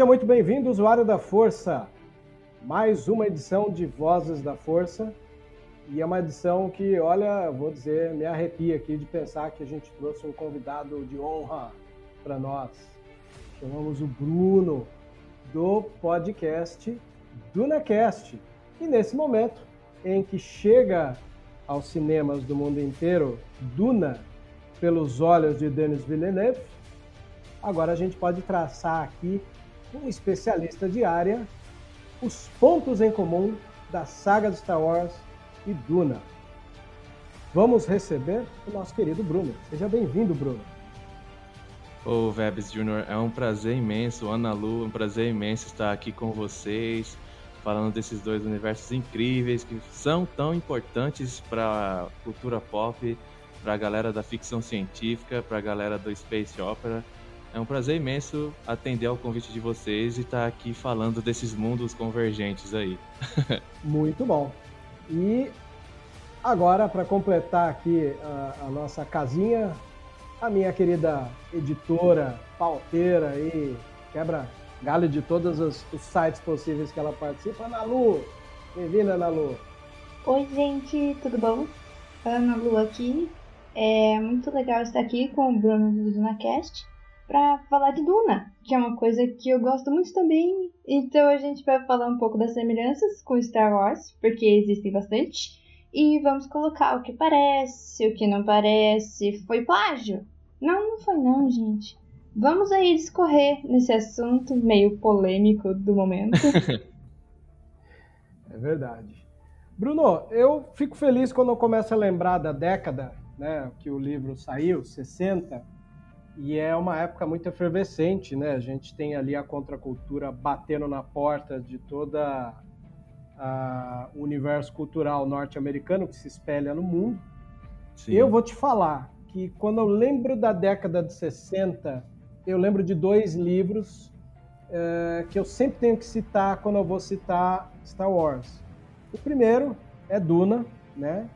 Seja muito bem-vindo, usuário da Força. Mais uma edição de Vozes da Força. E é uma edição que, olha, vou dizer, me arrepia aqui de pensar que a gente trouxe um convidado de honra para nós. Chamamos o Bruno, do podcast DunaCast. E nesse momento em que chega aos cinemas do mundo inteiro Duna pelos olhos de Denis Villeneuve, agora a gente pode traçar aqui um especialista de área, os pontos em comum da saga de Star Wars e Duna. Vamos receber o nosso querido Bruno. Seja bem-vindo, Bruno. Ô, oh, Vebs é um prazer imenso, Ana Lu, é um prazer imenso estar aqui com vocês, falando desses dois universos incríveis que são tão importantes para a cultura pop, para a galera da ficção científica, para a galera do space opera. É um prazer imenso atender ao convite de vocês e estar aqui falando desses mundos convergentes aí. Muito bom. E agora, para completar aqui a, a, nossa casinha, a minha querida editora, pauteira e quebra galho de todos os, os sites possíveis que ela participa, Ana Lu. Bem-vinda, Ana Lu. Oi, gente, tudo bom? Ana Lu aqui. É muito legal estar aqui com o Bruno do DunaCast para falar de Duna, que é uma coisa que eu gosto muito também. Então a gente vai falar um pouco das semelhanças com Star Wars, porque existem bastante. E vamos colocar o que parece, o que não parece. Foi plágio? Não, não foi não, gente. Vamos aí discorrer nesse assunto meio polêmico do momento. é verdade. Bruno, eu fico feliz quando eu começo a lembrar da década né, que o livro saiu, 60, e é uma época muito efervescente, né? A gente tem ali a contracultura batendo na porta de toda o universo cultural norte-americano que se espelha no mundo. Sim. Eu vou te falar que quando eu lembro da década de 60, eu lembro de dois livros é, que eu sempre tenho que citar quando eu vou citar Star Wars. O primeiro é Duna, né?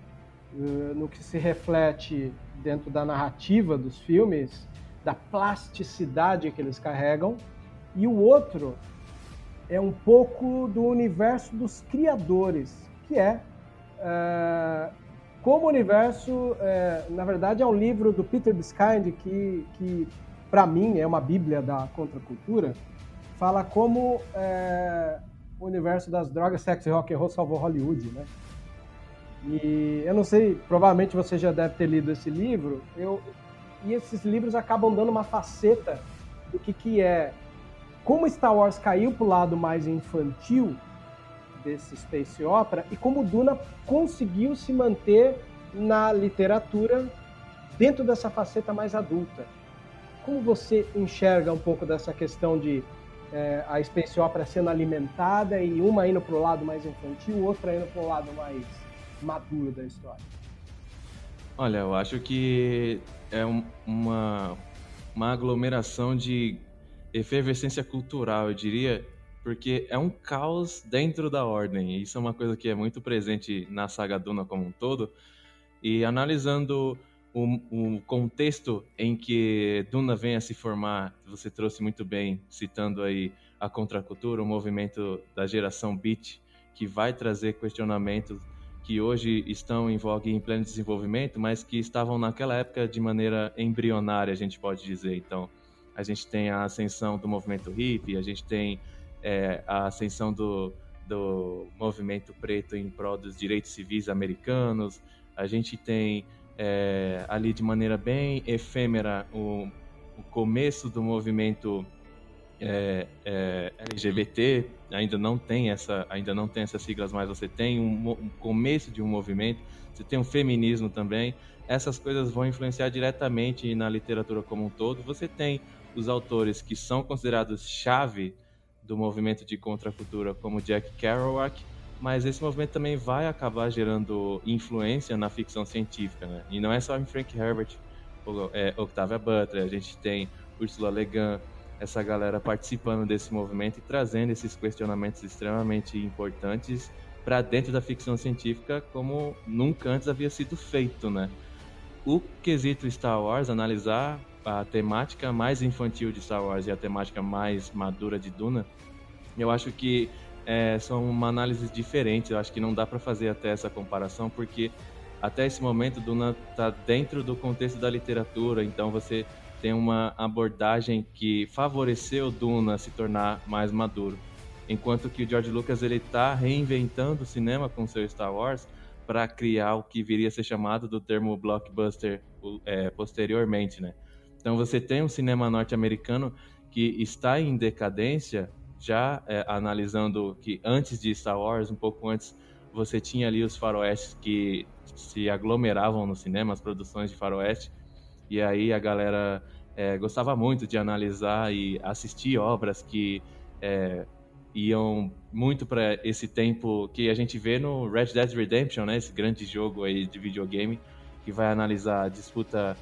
Eh, no que se reflete dentro da narrativa dos filmes, da plasticidade que eles carregam, e o outro é um pouco do universo dos criadores, que é, é como o universo, é, na verdade, é um livro do Peter Biskind que, que para mim, é uma bíblia da contracultura, fala como é, o universo das drogas, sexo e rock and roll salvou Hollywood, né? E eu não sei, provavelmente você já deve ter lido esse livro. Eu, e esses livros acabam dando uma faceta do que, que é como Star Wars caiu para o lado mais infantil desse space opera e como Duna conseguiu se manter na literatura dentro dessa faceta mais adulta. Como você enxerga um pouco dessa questão de é, a space opera sendo alimentada e uma indo para o lado mais infantil, outra indo para o lado mais maduro da história? Olha, eu acho que é um, uma, uma aglomeração de efervescência cultural, eu diria, porque é um caos dentro da ordem. Isso é uma coisa que é muito presente na saga Duna como um todo. E analisando o, o, contexto em que Duna vem a se formar, você trouxe muito bem, citando aí a contracultura, o movimento da geração Beat, que vai trazer questionamentos que hoje estão em vogue em pleno desenvolvimento, mas que estavam naquela época de maneira embrionária, a gente pode dizer. Então, a gente tem a ascensão do movimento hippie, a gente tem é, a ascensão do, do movimento preto em prol dos direitos civis americanos, a gente tem é, ali de maneira bem efêmera o, o começo do movimento é, é, LGBT ainda não tem essa ainda não tem essas siglas mas você tem um, um, começo de um movimento você tem um feminismo também essas coisas vão influenciar diretamente na literatura como um todo você tem os autores que são considerados chave do movimento de contracultura, como Jack Kerouac, mas esse movimento também vai acabar gerando influência na ficção científica, né? E não é só em Frank Herbert, é, Octavia Butler, a gente tem Ursula Le Guin, essa galera participando desse movimento e trazendo esses questionamentos extremamente importantes para dentro da ficção científica como nunca antes havia sido feito, né? O quesito Star Wars, analisar a temática mais infantil de Star Wars e a temática mais madura de Duna, eu acho que é, são uma análise diferente. Eu acho que não dá para fazer até essa comparação, porque até esse momento Duna está dentro do contexto da literatura, então você tem uma abordagem que favoreceu Duna se tornar mais maduro. Enquanto que o George Lucas ele está reinventando o cinema com seu Star Wars para criar o que viria a ser chamado do termo blockbuster é, posteriormente, né? Então você tem um cinema norte-americano que está em decadência, já é, analisando que antes de Star Wars, um pouco antes, você tinha ali os faroestes que se aglomeravam no cinema, as produções de faroeste, e aí a galera é, gostava muito de analisar e assistir obras que é, iam muito para esse tempo que a gente vê no Red Dead Redemption, né? Esse grande jogo aí de videogame que vai analisar a disputa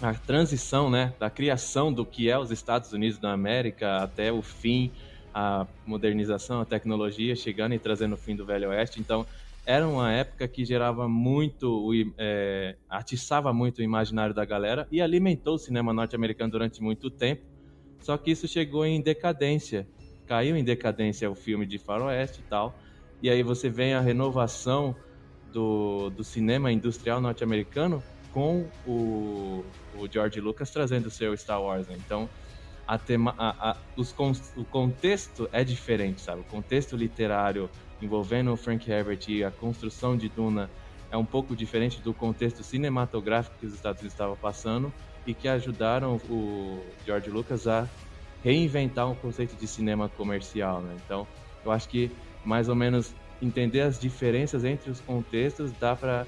a transição, né, da criação do que é os Estados Unidos da América até o fim, a modernização, a tecnologia chegando e trazendo o fim do Velho Oeste. Então, era uma época que gerava muito, é, atiçava muito o imaginário da galera e alimentou o cinema norte-americano durante muito tempo. Só que isso chegou em decadência, caiu em decadência o filme de faroeste e tal. E aí você vem a renovação do, do cinema industrial norte-americano com o, o George Lucas trazendo o seu Star Wars, né? Então, a tema, a, a, os, o contexto é diferente, sabe? O contexto literário envolvendo o Frank Herbert e a construção de Duna é um pouco diferente do contexto cinematográfico que os Estados Unidos estavam passando e que ajudaram o George Lucas a reinventar um conceito de cinema comercial, né? Então, eu acho que mais ou menos entender as diferenças entre os contextos dá para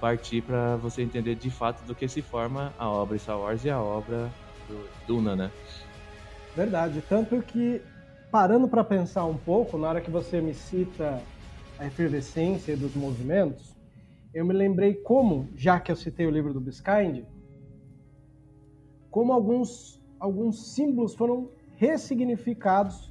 partir para você entender de fato do que se forma a obra Star Wars e a obra do Duna, né? Verdade, tanto que parando para pensar um pouco, na hora que você me cita a efervescência dos movimentos, eu me lembrei como, já que eu citei o livro do Biskind, como alguns, alguns símbolos foram ressignificados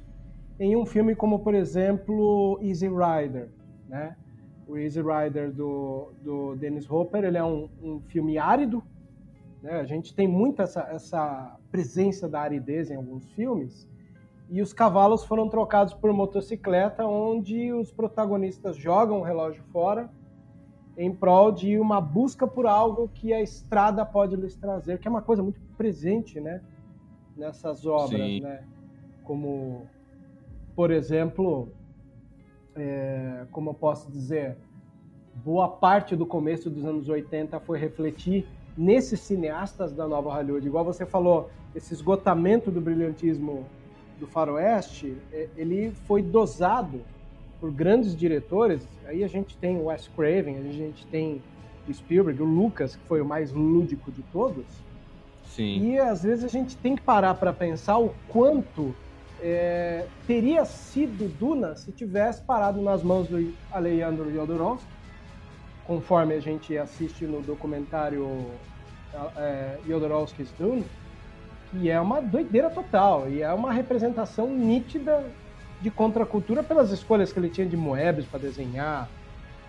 em um filme como, por exemplo, Easy Rider, né? o Easy Rider do, do Dennis Hopper, ele é um, um filme árido, né? a gente tem muito essa, essa presença da aridez em alguns filmes, e os cavalos foram trocados por motocicleta, onde os protagonistas jogam o relógio fora em prol de uma busca por algo que a estrada pode lhes trazer, que é uma coisa muito presente, né, nessas obras, Sim. né, como, por exemplo, é, como eu posso dizer, boa parte do começo dos anos 80 foi refletir nesses cineastas da nova Hollywood. Igual você falou, esse esgotamento do brilhantismo do faroeste, é, ele foi dosado por grandes diretores. Aí a gente tem o Wes Craven, a gente tem o Spielberg, o Lucas, que foi o mais lúdico de todos. Sim. E às vezes a gente tem que parar para pensar o quanto é, teria sido Duna se tivesse parado nas mãos do Alejandro Jodorowsky, conforme a gente assiste no documentário é, Jodorowsky's Dune, que é uma doideira total e é uma representação nítida de contracultura pelas escolhas que ele tinha de Moebius para desenhar,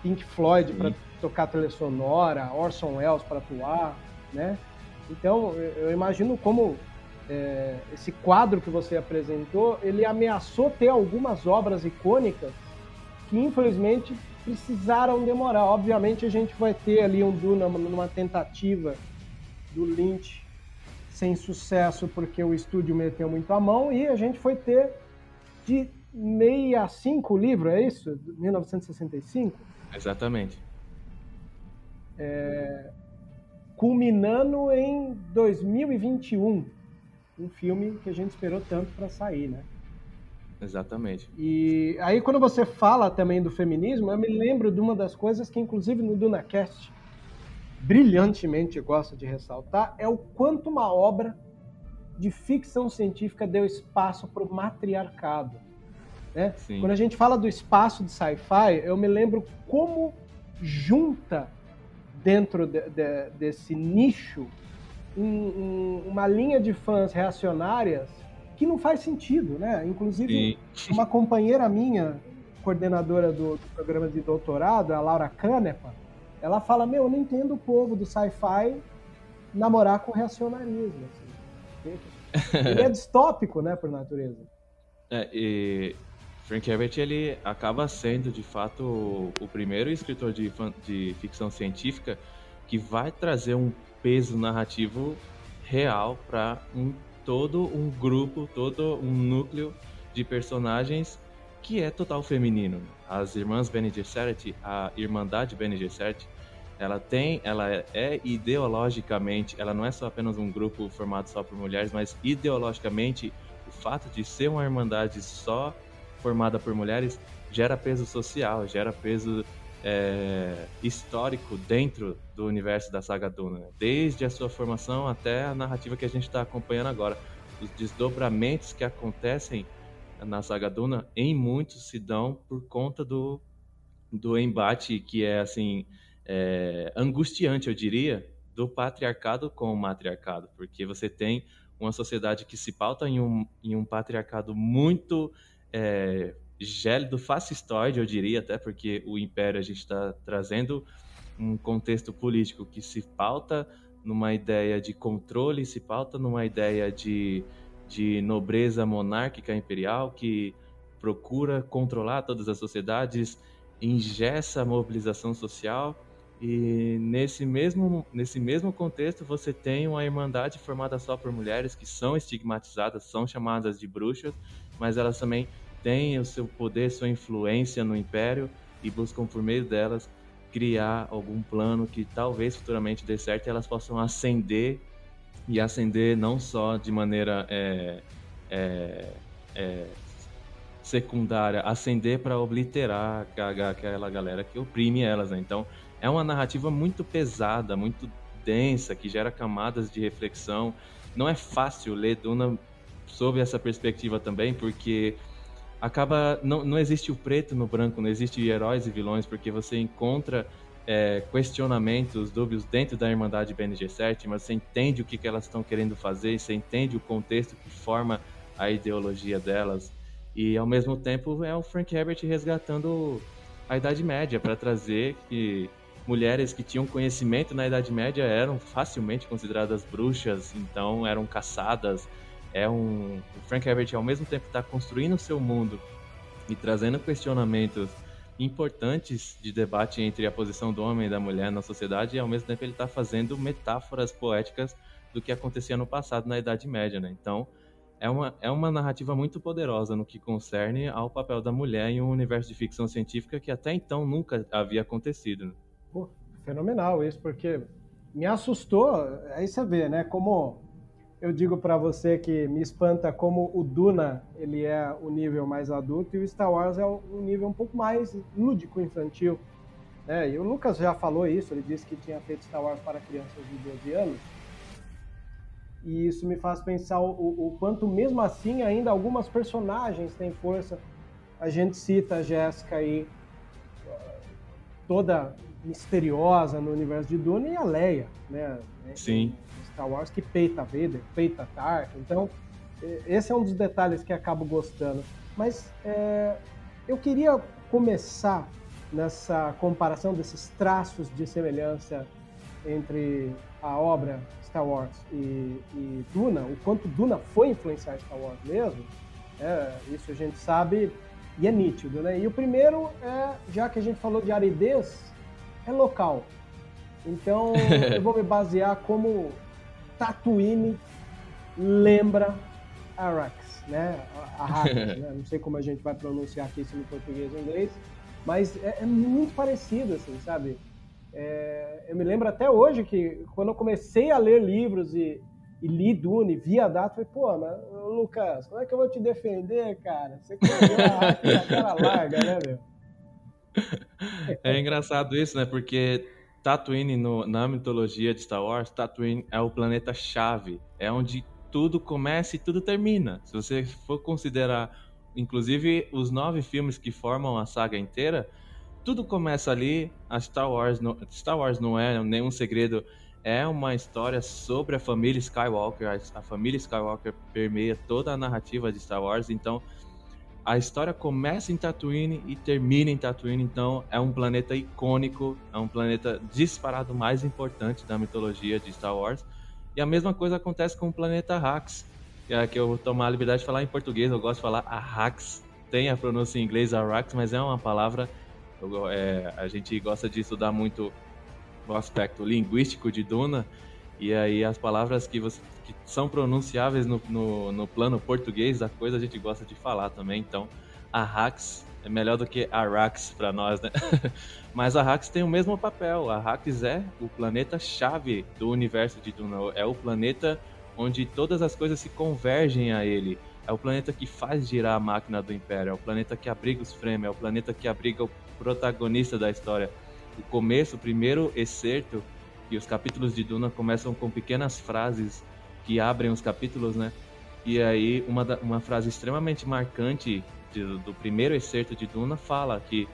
Pink Floyd para tocar trilha sonora, Orson Welles para atuar, né? Então eu imagino como é, esse quadro que você apresentou, ele ameaçou ter algumas obras icônicas que infelizmente precisaram demorar. Obviamente a gente vai ter ali um Duna numa tentativa do Lynch sem sucesso porque o estúdio meteu muito a mão e a gente foi ter de 65 o livro, é isso? 1965? Exatamente. É, culminando em 2021, um filme que a gente esperou tanto para sair, né? Exatamente. E aí quando você fala também do feminismo, eu me lembro de uma das coisas que inclusive no DunaCast brilhantemente gosta de ressaltar, é o quanto uma obra de ficção científica deu espaço para o matriarcado. Né? Quando a gente fala do espaço de sci-fi, eu me lembro como junta dentro de, de, desse nicho um, um, uma linha de fãs reacionárias que não faz sentido, né? Inclusive, Sim. uma companheira minha, coordenadora do, do, programa de doutorado, a Laura Canepa, ela fala, meu, eu não entendo o povo do sci-fi namorar com reacionarismo. Assim. Ele é distópico, né, por natureza. É, e Frank Herbert ele acaba sendo de fato o primeiro escritor de, de ficção científica que vai trazer um peso narrativo real para um todo um grupo, todo um núcleo de personagens que é total feminino. As irmãs Bene Gesserit, a Irmandade Bene Gesserit, ela tem, ela é ideologicamente, ela não é só apenas um grupo formado só por mulheres, mas ideologicamente o fato de ser uma irmandade só formada por mulheres gera peso social, gera peso é, histórico dentro do universo da saga Duna, né? desde a sua formação até a narrativa que a gente está acompanhando agora. Os desdobramentos que acontecem na saga Duna, em muitos se dão por conta do, do embate que é assim é, angustiante, eu diria, do patriarcado com o matriarcado, porque você tem uma sociedade que se pauta em um, em um patriarcado muito é, gélido, fascistoide, eu diria, até porque o Império a gente está trazendo um contexto político que se pauta numa ideia de controle, se pauta numa ideia de, de nobreza monárquica imperial que procura controlar todas as sociedades, ingessa a mobilização social. E nesse mesmo, nesse mesmo contexto você tem uma irmandade formada só por mulheres que são estigmatizadas, são chamadas de bruxas, mas elas também têm o seu poder, sua influência no império e buscam por meio delas criar algum plano que talvez futuramente dê certo e elas possam ascender e ascender não só de maneira é, é, é, secundária, ascender para obliterar aquela galera que oprime elas. Né? Então é uma narrativa muito pesada, muito densa, que gera camadas de reflexão. Não é fácil ler Duna sob essa perspectiva também, porque acaba não, não existe o preto no branco, não existe heróis e vilões, porque você encontra é, questionamentos, dúbios dentro da Irmandade Bene Gesserit, mas você entende o que, que elas estão querendo fazer, você entende o contexto que forma a ideologia delas, e ao mesmo tempo é o Frank Herbert resgatando a Idade Média para trazer que mulheres que tinham conhecimento na Idade Média eram facilmente consideradas bruxas, então eram caçadas, é um o Frank Herbert ao mesmo tempo está construindo o seu mundo e trazendo questionamentos importantes de debate entre a posição do homem e da mulher na sociedade e ao mesmo tempo ele está fazendo metáforas poéticas do que acontecia no passado na Idade Média, né? Então é uma, é uma narrativa muito poderosa no que concerne ao papel da mulher em um universo de ficção científica que até então nunca havia acontecido. Né? Pô, fenomenal isso, porque me assustou, aí você vê, né, como eu digo para você que me espanta como o Duna ele é o nível mais adulto e o Star Wars é um nível um pouco mais lúdico, infantil. É, e o Lucas já falou isso, ele disse que tinha feito Star Wars para crianças de 12 anos. E isso me faz pensar o, o quanto, mesmo assim, ainda algumas personagens têm força. A gente cita a Jéssica aí, toda misteriosa no universo de Duna, e a Leia, né? Sim. Star Wars que peita Vader, peita Tark. Então, esse é um dos detalhes que acabo gostando. Mas é, eu queria começar nessa comparação desses traços de semelhança entre a obra Star Wars e, e Duna, o quanto Duna foi influenciar Star Wars mesmo, é, isso a gente sabe e é nítido, né? E o primeiro é, já que a gente falou de aridez, é local. Então eu vou me basear como Tatooine lembra Arax, né? Arrakis, né? Não sei como a gente vai pronunciar aqui isso no português ou inglês, mas é, é muito parecido, assim, sabe? É, eu me lembro até hoje que quando eu comecei a ler livros e, e li Dune, vi a data, falei, pô, mas Lucas, como é que eu vou te defender, cara? Você correu a cara larga, né, meu? É engraçado isso, né? Porque Tatooine, no, na mitologia de Star Wars, Tatooine é o planeta chave, é onde tudo começa e tudo termina. Se você for considerar, inclusive, os nove filmes que formam a saga inteira, tudo começa ali. A Star Wars, não, Star Wars não é nenhum segredo, é uma história sobre a família Skywalker. A, a família Skywalker permeia toda a narrativa de Star Wars, então a história começa em Tatooine e termina em Tatooine, então é um planeta icônico, é um planeta disparado mais importante da mitologia de Star Wars. E a mesma coisa acontece com o planeta Hax, que é que eu vou tomar a liberdade de falar em português, eu gosto de falar Arrax. Tem a pronúncia em inglês Arrax, mas é uma palavra eu, é, a gente gosta de estudar muito o aspecto linguístico de Duna, e aí as palavras que, você, que são pronunciáveis no, no, no, plano português da coisa a gente gosta de falar também. Então, Arrax é melhor do que Arax para nós, né? Mas Arrax tem o mesmo papel. Arrax é o planeta-chave do universo de Duna. É o planeta onde todas as coisas se convergem a ele. É o planeta que faz girar a máquina do Império. É o planeta que abriga os Fremen. É o planeta que abriga o protagonista da história. O começo, o primeiro excerto e os capítulos de Duna começam com pequenas frases que abrem os capítulos, né? E aí uma, uma frase extremamente marcante de, do primeiro excerto de Duna fala que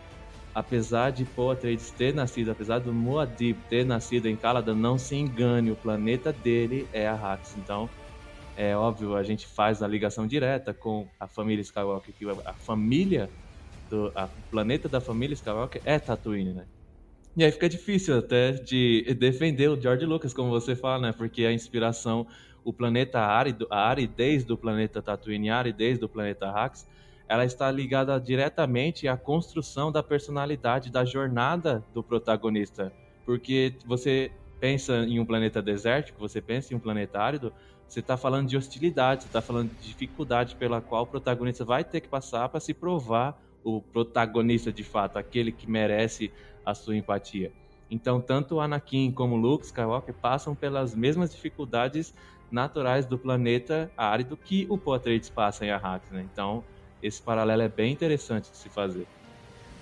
apesar de Poe ter nascido, apesar do Muad'Dib ter nascido em Caladan, não se engane, o planeta dele é Arrakis. Então, é óbvio, a gente faz a ligação direta com a família Skywalker, que a família do a planeta da família Skywalker é Tatooine, né? E aí fica difícil até de defender o George Lucas, como você fala, né? Porque a inspiração, o planeta árido, a aridez do planeta Tatooine, a aridez do planeta Hax, ela está ligada diretamente à construção da personalidade, da jornada do protagonista. Porque você pensa em um planeta desértico, você pensa em um planeta árido, você está falando de hostilidade, você está falando de dificuldade pela qual o protagonista vai ter que passar para se provar o protagonista de fato, aquele que merece a sua empatia. Então, tanto Anakin como Luke Skywalker passam pelas mesmas dificuldades naturais do planeta árido que o Poe passa em Arrakis, né? Então, esse paralelo é bem interessante de se fazer.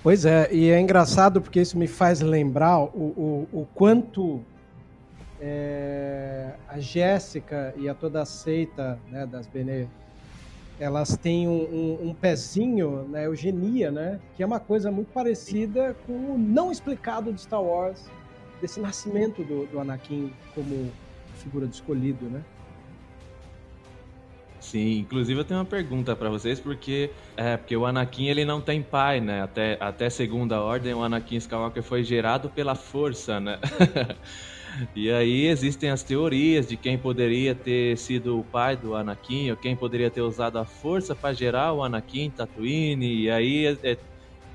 Pois é, e é engraçado porque isso me faz lembrar o, o, o quanto é, a Jéssica e a toda a seita né, das Bene elas têm um, um, um, pezinho na eugenia, né? Que é uma coisa muito parecida com o não explicado de Star Wars, desse nascimento do, do Anakin como figura do escolhido, né? Sim, inclusive eu tenho uma pergunta para vocês, porque é porque o Anakin ele não tem pai, né? Até, até segunda ordem, o Anakin Skywalker foi gerado pela força, né? E aí existem as teorias de quem poderia ter sido o pai do Anakin, ou quem poderia ter usado a força para gerar o Anakin Tatooine, e aí é,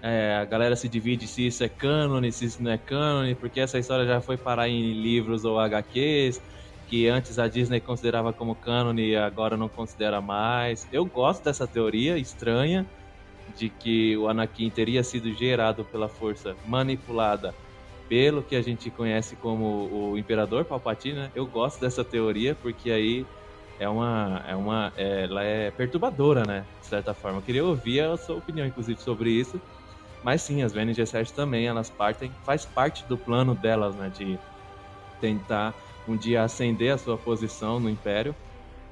é, a galera se divide se isso é cânone, se isso não é cânone, porque essa história já foi parar em livros ou HQs, que antes a Disney considerava como cânone e agora não considera mais. Eu gosto dessa teoria estranha de que o Anakin teria sido gerado pela força manipulada pelo que a gente conhece como o Imperador Palpatine, né? Eu gosto dessa teoria porque aí é uma, é uma, é, ela é perturbadora, né? De certa forma. Eu queria ouvir a sua opinião, inclusive, sobre isso. Mas sim, as Bene Gesserit também, elas partem, faz parte do plano delas, né? De tentar um dia ascender a sua posição no Império,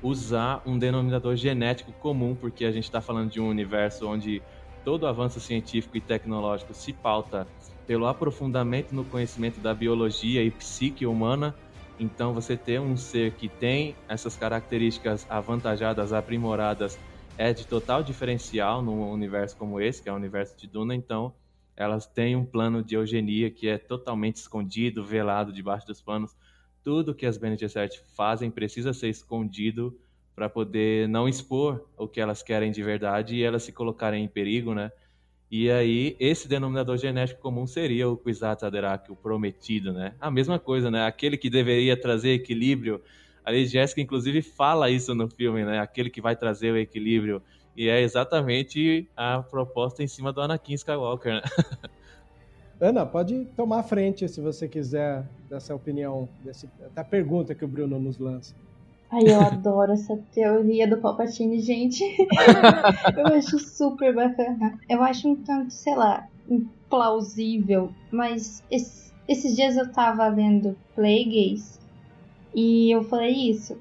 usar um denominador genético comum, porque a gente está falando de um universo onde todo avanço científico e tecnológico se pauta pelo aprofundamento no conhecimento da biologia e psique humana. Então, você ter um ser que tem essas características avantajadas, aprimoradas, é de total diferencial num universo como esse, que é o universo de Duna. Então, elas têm um plano de eugenia que é totalmente escondido, velado debaixo dos panos. Tudo que as Bene Gesserit fazem precisa ser escondido para poder não expor o que elas querem de verdade e elas se colocarem em perigo, né? E aí, esse denominador genético comum seria o Kwisatz Haderach, o prometido, né? A mesma coisa, né? Aquele que deveria trazer equilíbrio. A Lady Jessica, inclusive, fala isso no filme, né? Aquele que vai trazer o equilíbrio. E é exatamente a proposta em cima do Anakin Skywalker, né? Ana, pode tomar a frente se você quiser dessa opinião, dessa da pergunta que o Bruno nos lança. Ai, eu adoro essa teoria do Palpatine, gente. eu acho super bacana. Eu acho um tanto, sei lá, implausível, mas esse, esses dias eu tava lendo Plagueis e eu falei isso.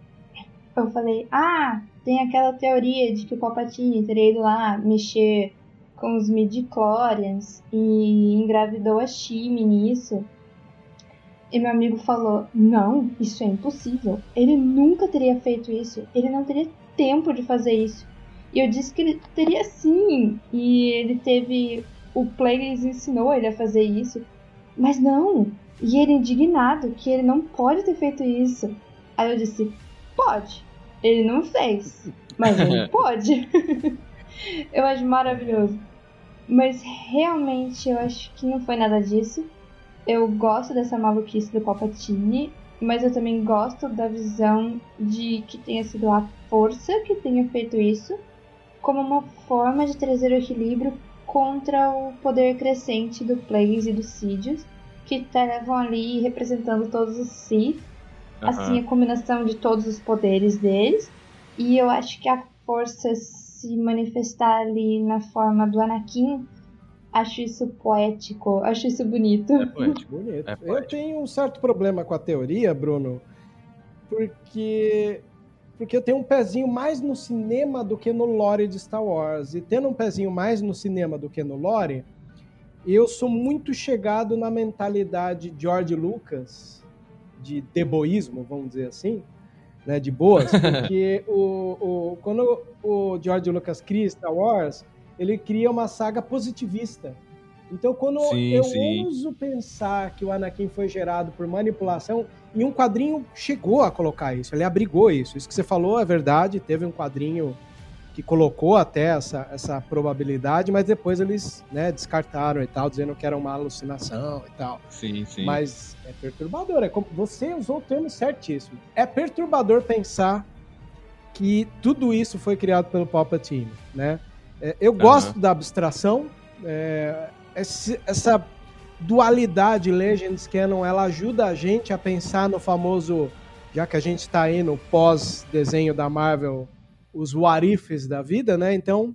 Eu falei, ah, tem aquela teoria de que o Palpatine teria ido lá mexer com os midichlorians e engravidou a Shimi nisso. E meu amigo falou: Não, isso é impossível. Ele nunca teria feito isso. Ele não teria tempo de fazer isso. E eu disse que ele teria sim. E ele teve. O Plagueis ensinou ele a fazer isso. Mas não. E ele indignado que ele não pode ter feito isso. Aí eu disse: Pode. Ele não fez, mas ele pode. eu acho maravilhoso. Mas realmente eu acho que não foi nada disso. Eu gosto dessa maluquice do Palpatine, mas eu também gosto da visão de que tenha sido a força que tenha feito isso, como uma forma de trazer o equilíbrio contra o poder crescente do Plagueis e dos Sidious, que estavam ali representando todos os Sith Uhum. Assim, a combinação de todos os poderes deles. E eu acho que a força se manifestar ali na forma do Anakin, acho isso poético, acho isso bonito. É poético. bonito. É poético. Eu tenho um certo problema com a teoria, Bruno, porque porque eu tenho um pezinho mais no cinema do que no lore de Star Wars. E tendo um pezinho mais no cinema do que no lore, eu sou muito chegado na mentalidade George Lucas de deboísmo, vamos dizer assim, né, de boas, porque o, o, quando o George Lucas cria Star Wars, ele cria uma saga positivista. Então, quando sim, eu sim. ouso pensar que o Anakin foi gerado por manipulação, e um quadrinho chegou a colocar isso, ele abrigou isso. Isso que você falou é verdade, teve um quadrinho que colocou até essa, essa probabilidade, mas depois eles né, descartaram e tal, dizendo que era uma alucinação e tal. Sim, sim. Mas é perturbador, é como, você usou o termo certíssimo. É perturbador pensar que tudo isso foi criado pelo Palpatine, né? É, eu gosto da abstração, é, esse, essa dualidade Legends Canon, ela ajuda a gente a pensar no famoso, já que a gente está aí no pós-desenho da Marvel os warifs da vida, né? Então,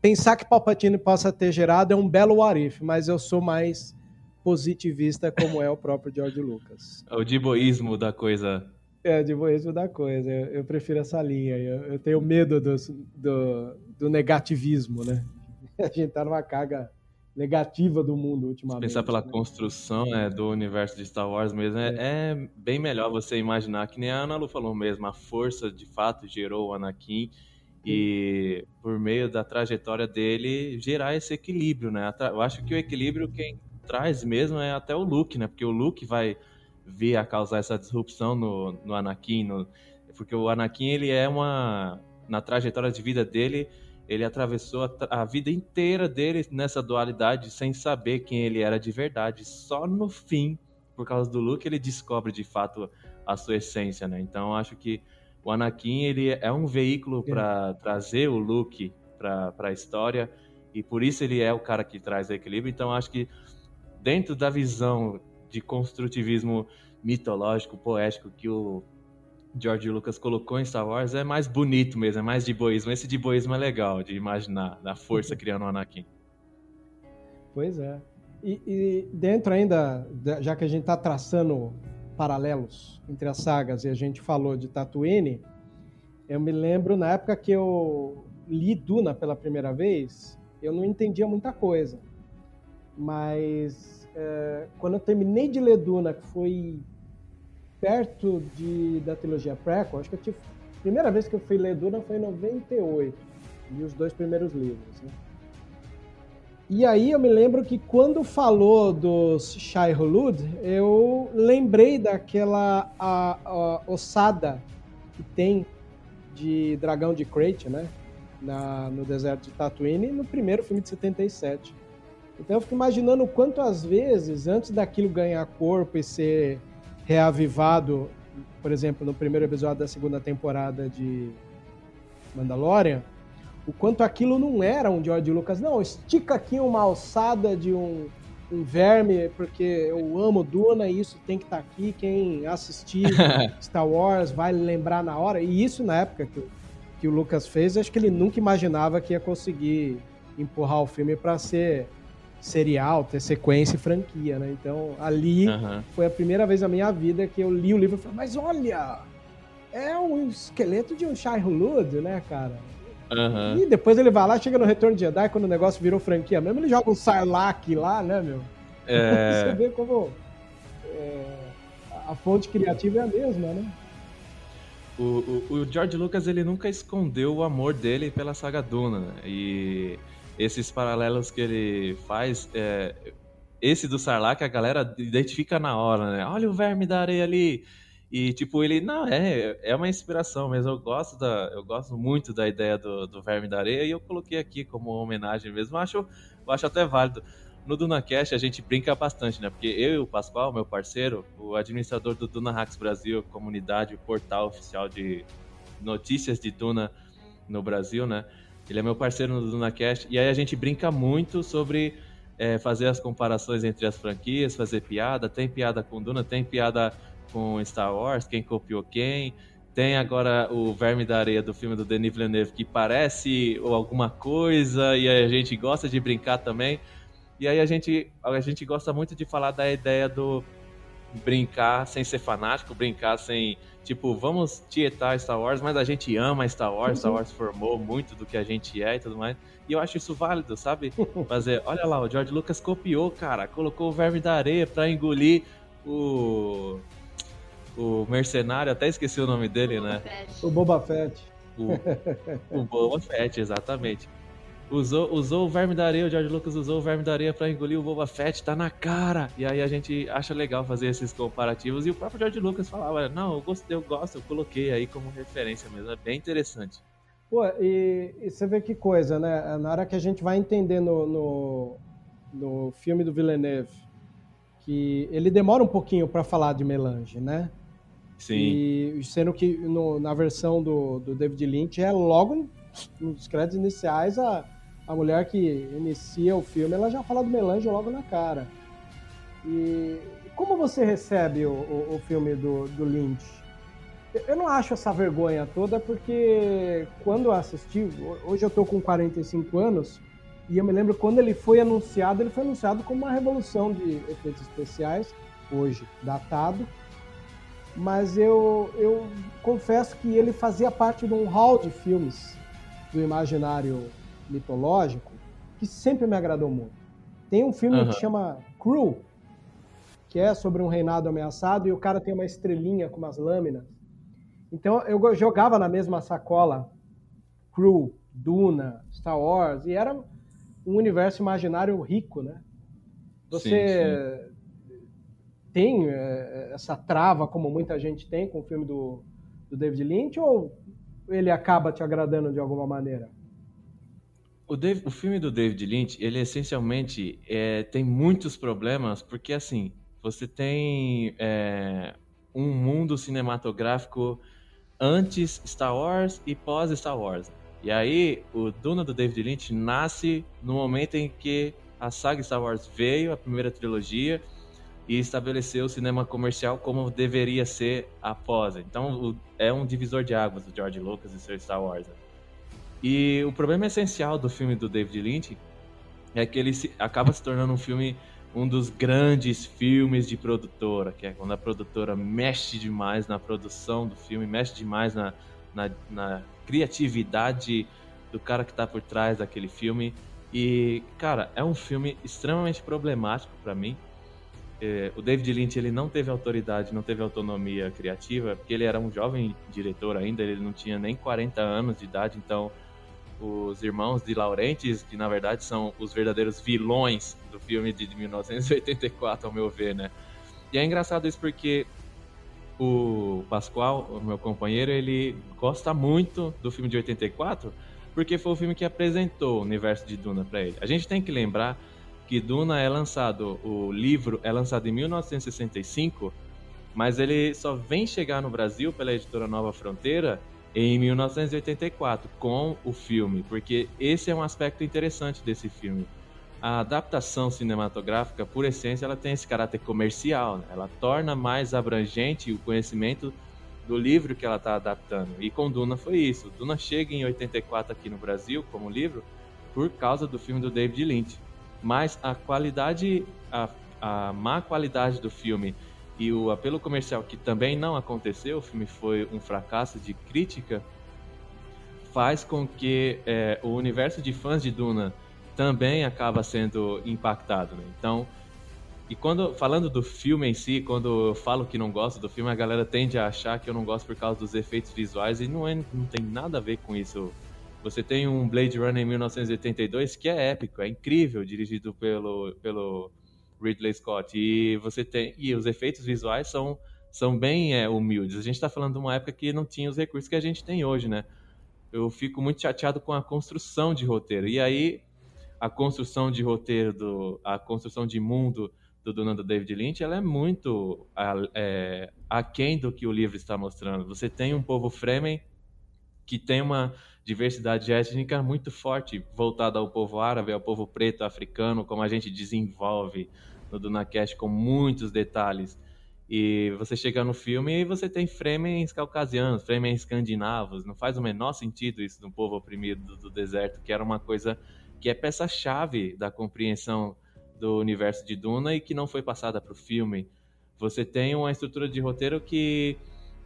pensar que Palpatine possa ter gerado é um belo warif, mas eu sou mais positivista como é o próprio George Lucas. É o diboísmo da coisa. É, o diboísmo da coisa. Eu, eu prefiro essa linha. Eu, eu tenho medo do, do, do negativismo, né? A gente tá numa carga negativa do mundo ultimamente. Pensar pela né? construção né, do universo de Star Wars mesmo, é, é. é, bem melhor você imaginar, que nem a Ana Lu falou mesmo, a força de fato gerou o Anakin e por meio da trajetória dele gerar esse equilíbrio, né? Eu acho que o equilíbrio quem traz mesmo é até o Luke, né? Porque o Luke vai vir a causar essa disrupção no, no Anakin, no, porque o Anakin ele é uma na trajetória de vida dele ele atravessou a, a, vida inteira dele nessa dualidade sem saber quem ele era de verdade. Só no fim, por causa do Luke, ele descobre de fato a sua essência, né? Então acho que o Anakin ele é um veículo para trazer o Luke para a história e por isso ele é o cara que traz o equilíbrio. Então acho que dentro da visão de construtivismo mitológico, poético que o George Lucas colocou em Star Wars é mais bonito mesmo, é mais de boísmo. Esse de boísmo é legal de imaginar, da força criando o Anakin. Pois é. E, e dentro ainda, já que a gente está traçando paralelos entre as sagas e a gente falou de Tatooine, eu me lembro na época que eu li Duna pela primeira vez, eu não entendia muita coisa. Mas é, quando eu terminei de ler Duna, que foi perto de, da trilogia prequel, acho que eu tive, a primeira vez que eu fui ler Duna foi em 98, li os dois primeiros livros. Né? E aí eu me lembro que quando falou dos Shai Hulud, eu lembrei daquela a, a, ossada que tem de dragão de Crate, né? Na, no deserto de Tatooine, no primeiro filme de 77. Então eu fico imaginando quantas vezes, antes daquilo ganhar corpo e ser reavivado, por exemplo, no primeiro episódio da segunda temporada de Mandalorian, o quanto aquilo não era um George Lucas. Não, estica aqui uma alçada de um, um verme, porque eu amo Duna e isso tem que estar tá aqui. Quem assistir Star Wars vai lembrar na hora. E isso na época que, que o Lucas fez, acho que ele nunca imaginava que ia conseguir empurrar o filme para ser serial, ter sequência e franquia, né? Então ali uhum. foi a primeira vez na minha vida que eu li o livro e falei, mas olha, é um esqueleto de um Shai Hulud, né, cara? Uhum. E depois ele vai lá, chega no Retorno de Jedi, quando o negócio virou franquia mesmo, ele joga um Sarlacc lá, né, meu? É... Você vê como é, a fonte criativa é a mesma, né? O, o, o, George Lucas ele nunca escondeu o amor dele pela saga Duna, né? E esses paralelos que ele faz, é, esse do Sarlacc a galera identifica na hora, né? Olha o verme da areia ali, e, tipo, ele, não, é, é uma inspiração mesmo. Eu gosto, da, eu gosto muito da ideia do, do Verme da Areia e eu coloquei aqui como homenagem mesmo. Acho, eu acho até válido. No DunaCast a gente brinca bastante, né? Porque eu e o Pascoal, meu parceiro, o administrador do Duna Hacks Brasil, comunidade, portal oficial de notícias de Duna no Brasil, né? Ele é meu parceiro no DunaCast. E aí a gente brinca muito sobre é, fazer as comparações entre as franquias, fazer piada. Tem piada com Duna, tem piada com Star Wars, quem copiou quem. Tem agora o Verme da Areia do filme do Denis Villeneuve, que parece alguma coisa, e a gente gosta de brincar também. E aí a gente, a gente gosta muito de falar da ideia do brincar sem ser fanático, brincar sem, tipo, vamos tietar Star Wars, mas a gente ama Star Wars, Star Wars formou muito do que a gente é e tudo mais. E eu acho isso válido, sabe? Fazer, olha lá, o George Lucas copiou, cara, colocou o Verme da Areia pra engolir o o mercenário, até esqueci o nome dele, né? O Boba Fett. O, o Boba Fett, exatamente. Usou, usou o verme da areia, o George Lucas usou o verme da areia pra engolir o Boba Fett, tá na cara. E aí a gente acha legal fazer esses comparativos. E o próprio George Lucas falava, não, eu gostei, eu gosto, eu coloquei aí como referência mesmo. É bem interessante. Pô, e, e você vê que coisa, né? Na hora que a gente vai entender no, no, no filme do Villeneuve, que ele demora um pouquinho para falar de melange, né? Sim. E sendo que no, na versão do, do David Lynch é logo nos créditos iniciais a, a mulher que inicia o filme ela já fala do melange logo na cara. E como você recebe o, o, o filme do, do Lynch? Eu não acho essa vergonha toda porque quando eu assisti, hoje eu tô com 45 anos, e eu me lembro quando ele foi anunciado, ele foi anunciado como uma revolução de efeitos especiais, hoje datado, mas eu, eu confesso que ele fazia parte de um hall de filmes do imaginário mitológico que sempre me agradou muito. Tem um filme uhum. que chama Crew, que é sobre um reinado ameaçado e o cara tem uma estrelinha com umas lâminas. Então eu jogava na mesma sacola Crew, Duna, Star Wars, e era um universo imaginário rico, né? Você sim, sim tem é, essa trava, como muita gente tem com o filme do, do David Lynch, ou ele acaba te agradando de alguma maneira? O, Dave, o filme do David Lynch, ele essencialmente é, tem muitos problemas, porque assim, você tem é, um mundo cinematográfico antes Star Wars e pós Star Wars. E aí, o Duna do David Lynch nasce no momento em que a saga Star Wars veio, a primeira trilogia, e estabeleceu o cinema comercial como deveria ser após. Então é um divisor de águas do George Lucas e seu Star Wars. E o problema essencial do filme do David Lynch é que ele se, acaba se tornando um filme um dos grandes filmes de produtora, que é quando a produtora mexe demais na produção do filme, mexe demais na, na, na criatividade do cara que está por trás daquele filme. E, cara, é um filme extremamente problemático para mim. É, o David Lynch ele não teve autoridade, não teve autonomia criativa, porque ele era um jovem diretor ainda, ele não tinha nem 40 anos de idade, então os irmãos de Laurentiis, que na verdade são os verdadeiros vilões do filme de 1984, ao meu ver, né? E é engraçado isso porque o Pascoal, o meu companheiro, ele gosta muito do filme de 84, porque foi o filme que apresentou o universo de Duna para ele. A gente tem que lembrar que Duna é lançado, o livro é lançado em 1965, mas ele só vem chegar no Brasil pela editora Nova Fronteira em 1984 com o filme, porque esse é um aspecto interessante desse filme. A adaptação cinematográfica, por essência, ela tem esse caráter comercial, né? ela torna mais abrangente o conhecimento do livro que ela está adaptando. E com Duna foi isso. Duna chega em 84 aqui no Brasil como livro por causa do filme do David Lynch. Mas a qualidade, a, a má qualidade do filme e o apelo comercial que também não aconteceu, o filme foi um fracasso de crítica, faz com que é, o universo de fãs de Duna também acaba sendo impactado. Né? Então, e quando falando do filme em si, quando eu falo que não gosto do filme, a galera tende a achar que eu não gosto por causa dos efeitos visuais e não, é, não tem nada a ver com isso. Você tem um Blade Runner em 1982 que é épico, é incrível, dirigido pelo, pelo Ridley Scott. E você tem e os efeitos visuais são são bem é, humildes. A gente está falando de uma época que não tinha os recursos que a gente tem hoje, né? Eu fico muito chateado com a construção de roteiro. E aí a construção de roteiro, do, a construção de mundo do Duna do David Lynch, ela é muito é, aquém do que o livro está mostrando. Você tem um povo Fremen que tem uma diversidade étnica muito forte, voltada ao povo árabe, ao povo preto, africano, como a gente desenvolve no DunaCast com muitos detalhes. E você chega no filme e você tem fremens caucasianos, fremens escandinavos. Não faz o menor sentido isso no povo oprimido do, deserto, que era uma coisa que é peça-chave da compreensão do universo de Duna e que não foi passada para o filme. Você tem uma estrutura de roteiro que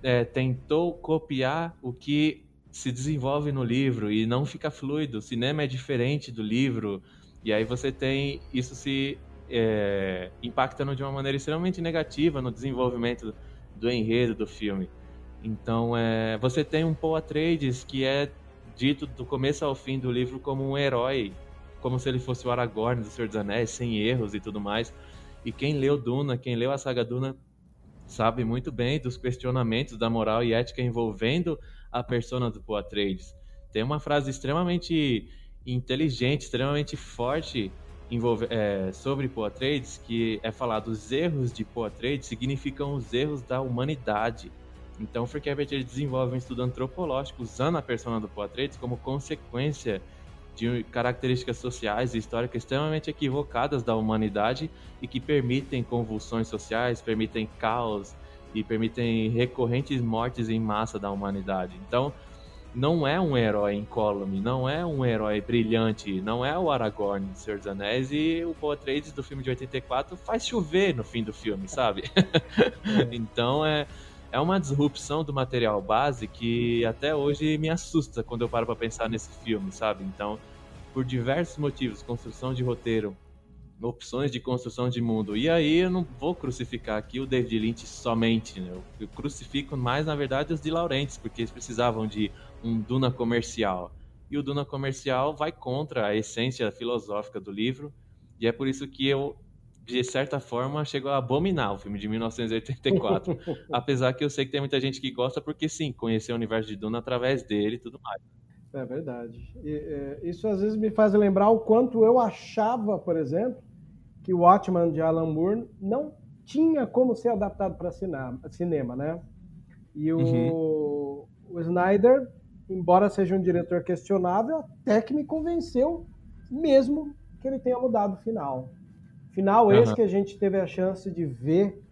é, tentou copiar o que se desenvolve no livro e não fica fluido. O cinema é diferente do livro e aí você tem isso se é, impactando de uma maneira extremamente negativa no desenvolvimento do enredo do filme. Então, é, você tem um Paul Atreides que é dito do começo ao fim do livro como um herói, como se ele fosse o Aragorn do Senhor dos Anéis, sem erros e tudo mais. E quem leu Duna, quem leu a saga Duna, sabe muito bem dos questionamentos da moral e ética envolvendo a persona do Paul Atreides. Tem uma frase extremamente inteligente, extremamente forte envolve, é, sobre Poa Trades, que é falado os erros de Poa Trades significam os erros da humanidade. Então, o ele desenvolve um estudo antropológico usando a persona do Poa Trades como consequência de características sociais e históricas extremamente equivocadas da humanidade e que permitem convulsões sociais, permitem caos e permitem recorrentes mortes em massa da humanidade. Então, não é um herói incólume, não é um herói brilhante, não é o Aragorn de Senhor dos Anéis e o Paul Atreides do filme de 84 faz chover no fim do filme, sabe? então é, é uma disrupção do material base que até hoje me assusta quando eu paro para pensar nesse filme, sabe? Então, por diversos motivos, construção de roteiro, opções de construção de mundo. E aí eu não vou crucificar aqui o David Lynch somente, né? Eu crucifico mais, na verdade, os de Laurentiis, porque eles precisavam de um Duna comercial. E o Duna comercial vai contra a essência filosófica do livro, e é por isso que eu, de certa forma, chego a abominar o filme de 1984. Apesar que eu sei que tem muita gente que gosta, porque sim, conheceu o universo de Duna através dele e tudo mais. É verdade. E, é, isso às vezes me faz lembrar o quanto eu achava, por exemplo, que o Watchman de Alan Moore não tinha como ser adaptado para cinema, né? E o, uhum. o Snyder embora seja um diretor questionável, até que me convenceu, mesmo que ele tenha mudado o final. Final esse que a gente teve a chance de ver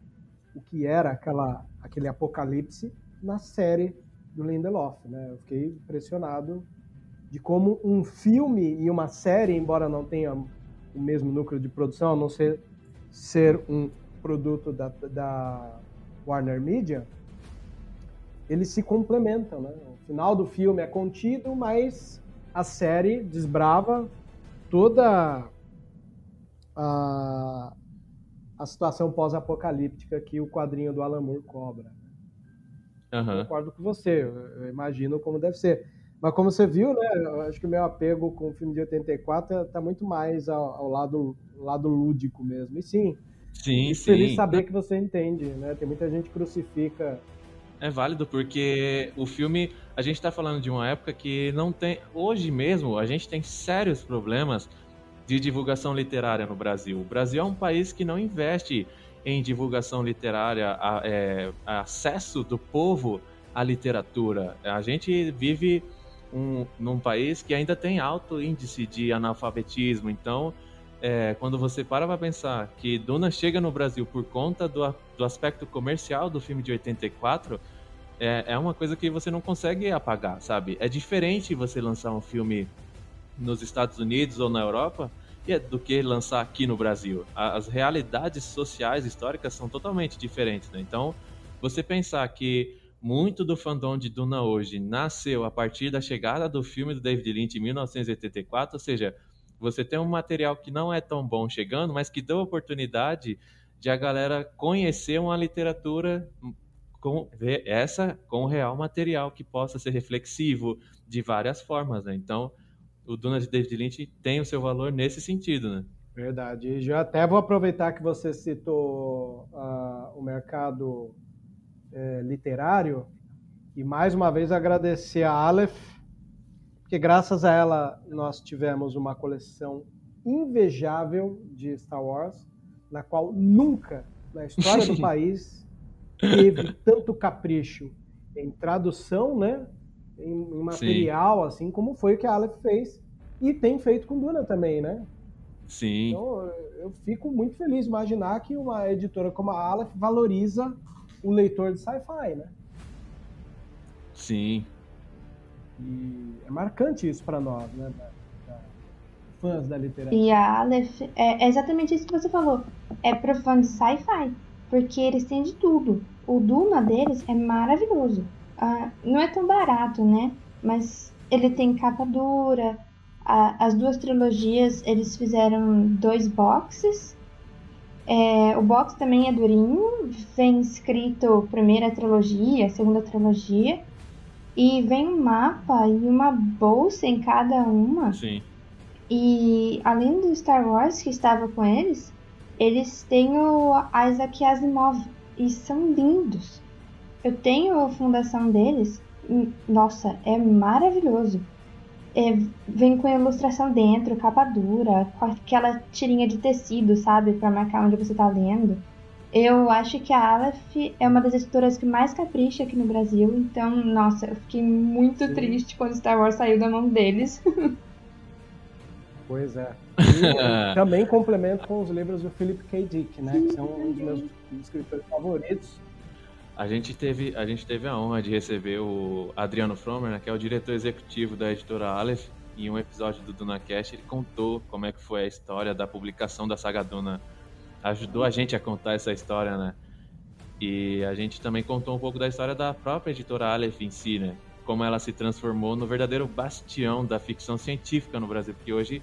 o que era aquela, aquele apocalipse na série do Lindelof, né? Eu fiquei impressionado de como um filme e uma série, embora não tenha o mesmo núcleo de produção, a não ser ser um produto da, da Warner Media, eles se complementam, né? O final do filme é contido, mas a série desbrava toda a, a situação pós-apocalíptica que o quadrinho do Alan Moore cobra. Uhum. Concordo com você, eu imagino como deve ser. Mas como você viu, né, eu acho que o meu apego com o filme de 84 está muito mais ao, ao, lado, lado lúdico mesmo. E sim, sim, sim. feliz saber que você entende, né? Tem muita gente que crucifica é válido porque o filme, a gente está falando de uma época que não tem. Hoje mesmo, a gente tem sérios problemas de divulgação literária no Brasil. O Brasil é um país que não investe em divulgação literária, a, é, acesso do povo à literatura. A gente vive um, num país que ainda tem alto índice de analfabetismo, então é, quando você para para pensar que Duna chega no Brasil por conta do, do aspecto comercial do filme de 84, é, é uma coisa que você não consegue apagar, sabe? É diferente você lançar um filme nos Estados Unidos ou na Europa é do que lançar aqui no Brasil. As realidades sociais históricas são totalmente diferentes, né? Então, você pensar que muito do fandom de Duna hoje nasceu a partir da chegada do filme do David Lynch em 1984, ou seja, você tem um material que não é tão bom chegando, mas que deu oportunidade de a galera conhecer uma literatura com essa com real material que possa ser reflexivo de várias formas, né? Então, o Duna de David Lynch tem o seu valor nesse sentido, né? Verdade. E já até vou aproveitar que você citou uh, o mercado é, literário e mais uma vez agradecer a Aleph, porque graças a ela nós tivemos uma coleção invejável de Star Wars, na qual nunca na história do país teve tanto capricho em tradução, né? em, em material, Sim. assim como foi o que a Aleph fez e tem feito com Duna também, né? Sim. Então eu fico muito feliz de imaginar que uma editora como a Aleph valoriza o leitor de sci-fi, né? Sim. E é marcante isso para nós, né? Da, da, fãs da literatura. E a Aleph é exatamente isso que você falou. É para fã de sci-fi, porque eles têm de tudo. O Duna deles é maravilhoso. Ah, não é tão barato, né? Mas ele tem capa dura. As duas trilogias eles fizeram dois boxes. É, o box também é durinho, vem escrito primeira trilogia, segunda trilogia, e vem um mapa e uma bolsa em cada uma. Sim. E além do Star Wars que estava com eles, eles têm o Isaac Asimov e são lindos. Eu tenho a fundação deles. Nossa, é maravilhoso. É, vem com a ilustração dentro, capa dura, com aquela tirinha de tecido, sabe? para marcar onde você tá lendo. Eu acho que a Aleph é uma das editoras que mais capricha aqui no Brasil, então, nossa, eu fiquei muito Sim. triste quando Star Wars saiu da mão deles. Pois é. E também complemento com os livros do Philip K. Dick, né? Que são um dos meus escritores favoritos. A gente teve a gente teve a honra de receber o Adriano Fromer, né, que é o diretor executivo da editora Aleph, em um episódio do DunaCast, ele contou como é que foi a história da publicação da saga Duna. Ajudou a gente a contar essa história, né? E a gente também contou um pouco da história da própria editora Aleph em si, né? Como ela se transformou no verdadeiro bastião da ficção científica no Brasil, porque hoje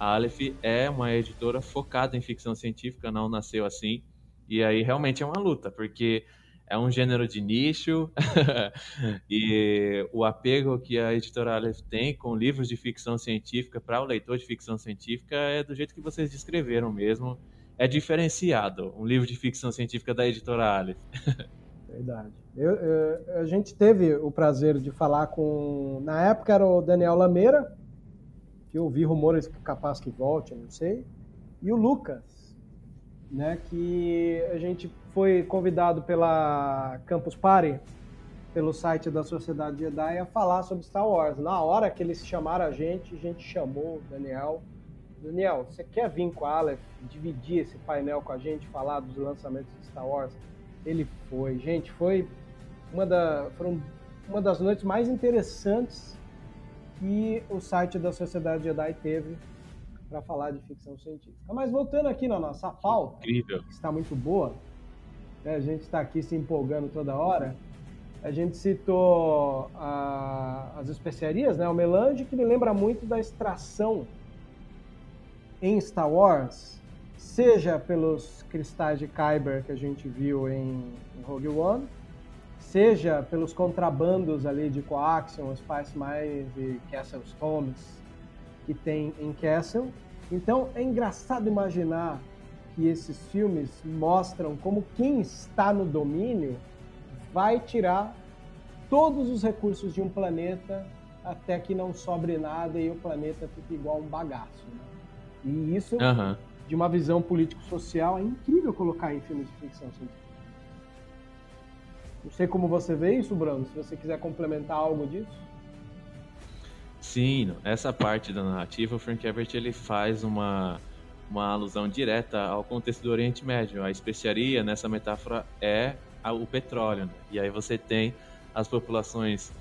a Aleph é uma editora focada em ficção científica, não nasceu assim. E aí realmente é uma luta, porque é um gênero de nicho e o apego que a editora Aleph tem com livros de ficção científica para o leitor de ficção científica é do jeito que vocês descreveram mesmo. É diferenciado um livro de ficção científica da editora Aleph. Verdade. Eu, eu, a gente teve o prazer de falar com. Na época era o Daniel Lameira, que eu ouvi rumores que capaz que volte, não sei, e o Lucas, né, que a gente foi convidado pela Campus Party, pelo site da Sociedade Jedi, a falar sobre Star Wars. Na hora que eles chamaram a gente, a gente chamou o Daniel. Daniel, você quer vir com a Aleph, dividir esse painel com a gente, falar dos lançamentos de Star Wars? Ele foi, gente, foi uma, da, foram uma das noites mais interessantes que o site da Sociedade Jedi teve para falar de ficção científica. Mas voltando aqui na nossa pauta, Incrível. que está muito boa, né, a gente está aqui se empolgando toda hora. A gente citou a, as especiarias, né, o melange, que me lembra muito da extração em Star Wars, seja pelos cristais de Kyber que a gente viu em, Rogue One, seja pelos contrabandos ali de Coaxium, Spice Mines e Castle Stones que tem em Castle. Então é engraçado imaginar que esses filmes mostram como quem está no domínio vai tirar todos os recursos de um planeta até que não sobre nada e o planeta fique igual um bagaço. Né? E isso, Aham. de uma visão político-social, é incrível colocar em filmes de ficção científica. Não sei como você vê isso, Bruno, se você quiser complementar algo disso. Sim, essa parte da narrativa, o Frank Herbert ele faz uma, uma alusão direta ao contexto do Oriente Médio. A especiaria, nessa metáfora, é o petróleo. né? E aí você tem as populações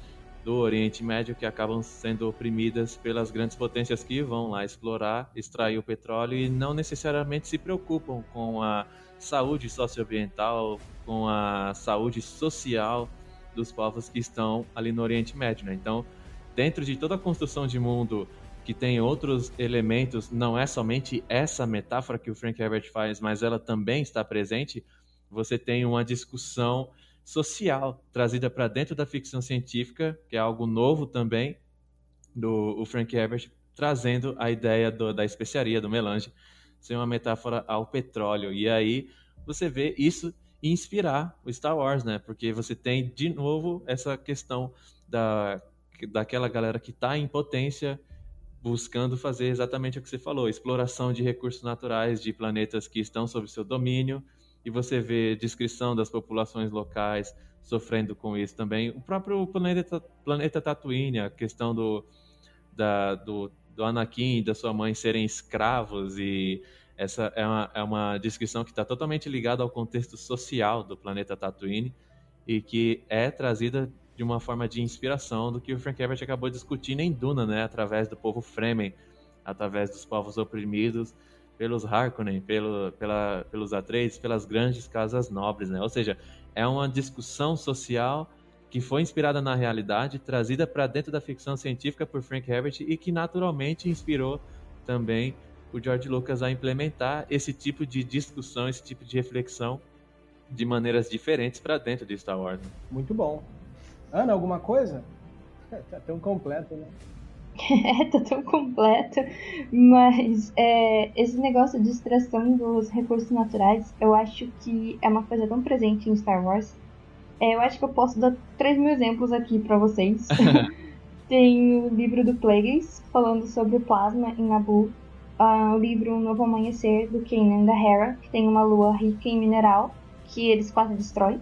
do Oriente Médio que acabam sendo oprimidas pelas grandes potências que vão lá explorar, extrair o petróleo e não necessariamente se preocupam com a saúde socioambiental, com a saúde social dos povos que estão ali no Oriente Médio. Né? Então, dentro de toda a construção de mundo que tem outros elementos, não é somente essa metáfora que o Frank Herbert faz, mas ela também está presente, você tem uma discussão social trazida para dentro da ficção científica, que é algo novo também, do o Frank Herbert, trazendo a ideia do- da especiaria, do melange, ser uma metáfora ao petróleo. E aí você vê isso inspirar o Star Wars, né? Porque você tem de novo essa questão da, daquela galera que está em potência buscando fazer exatamente o que você falou, exploração de recursos naturais de planetas que estão sob seu domínio, e você vê descrição das populações locais sofrendo com isso também. O próprio planeta, planeta Tatooine, a questão do, da, do, do Anakin e da sua mãe serem escravos e essa é uma, é uma descrição que está totalmente ligada ao contexto social do planeta Tatooine e que é trazida de uma forma de inspiração do que o Frank Herbert acabou discutindo em Duna, né, através do povo Fremen, através dos povos oprimidos pelos Harkonnen, pelo, pela, pelos Atreides, pelas grandes casas nobres, né? Ou seja, é uma discussão social que foi inspirada na realidade, trazida para dentro da ficção científica por Frank Herbert e que naturalmente inspirou também o George Lucas a implementar esse tipo de discussão, esse tipo de reflexão de maneiras diferentes para dentro de Star Wars. né? Muito bom. Ana, alguma coisa? Tá tão completo, né? É, tá tão completo. Mas é, esse negócio de extração dos recursos naturais, eu acho que é uma coisa tão presente em Star Wars. É, eu acho que eu posso dar 3 mil exemplos aqui pra vocês. Tem o livro do Plagueis, falando sobre o plasma em Naboo. Ah, o livro Um Novo Amanhecer, do Kanan da Hera, que tem uma lua rica em mineral, que eles quase destroem.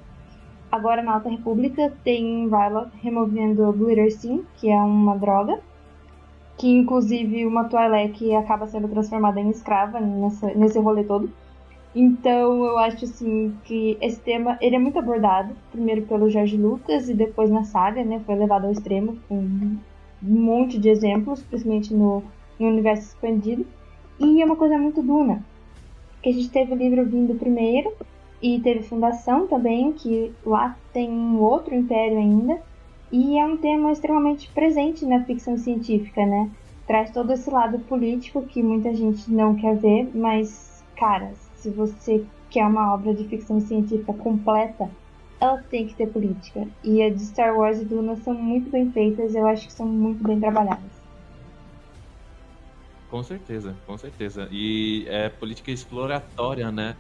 Agora na Alta República tem Ryloth removendo Glitterstein, que é uma droga que inclusive uma Twi'lek acaba sendo transformada em escrava nessa, nesse rolê todo. Então eu acho assim que esse tema ele é muito abordado, primeiro pelo George Lucas e depois na saga, né? Foi levado ao extremo com um monte de exemplos, principalmente no, no universo expandido. E é uma coisa muito duna. Que a gente teve o livro vindo primeiro e teve Fundação também, que lá tem um outro império ainda. E é um tema extremamente presente na ficção científica, né? Traz todo esse lado político que muita gente não quer ver, mas, cara, se você quer uma obra de ficção científica completa, ela tem que ter política. E a de Star Wars e Duna são muito bem feitas, eu acho que são muito bem trabalhadas. Com certeza, com certeza. E é política exploratória, né?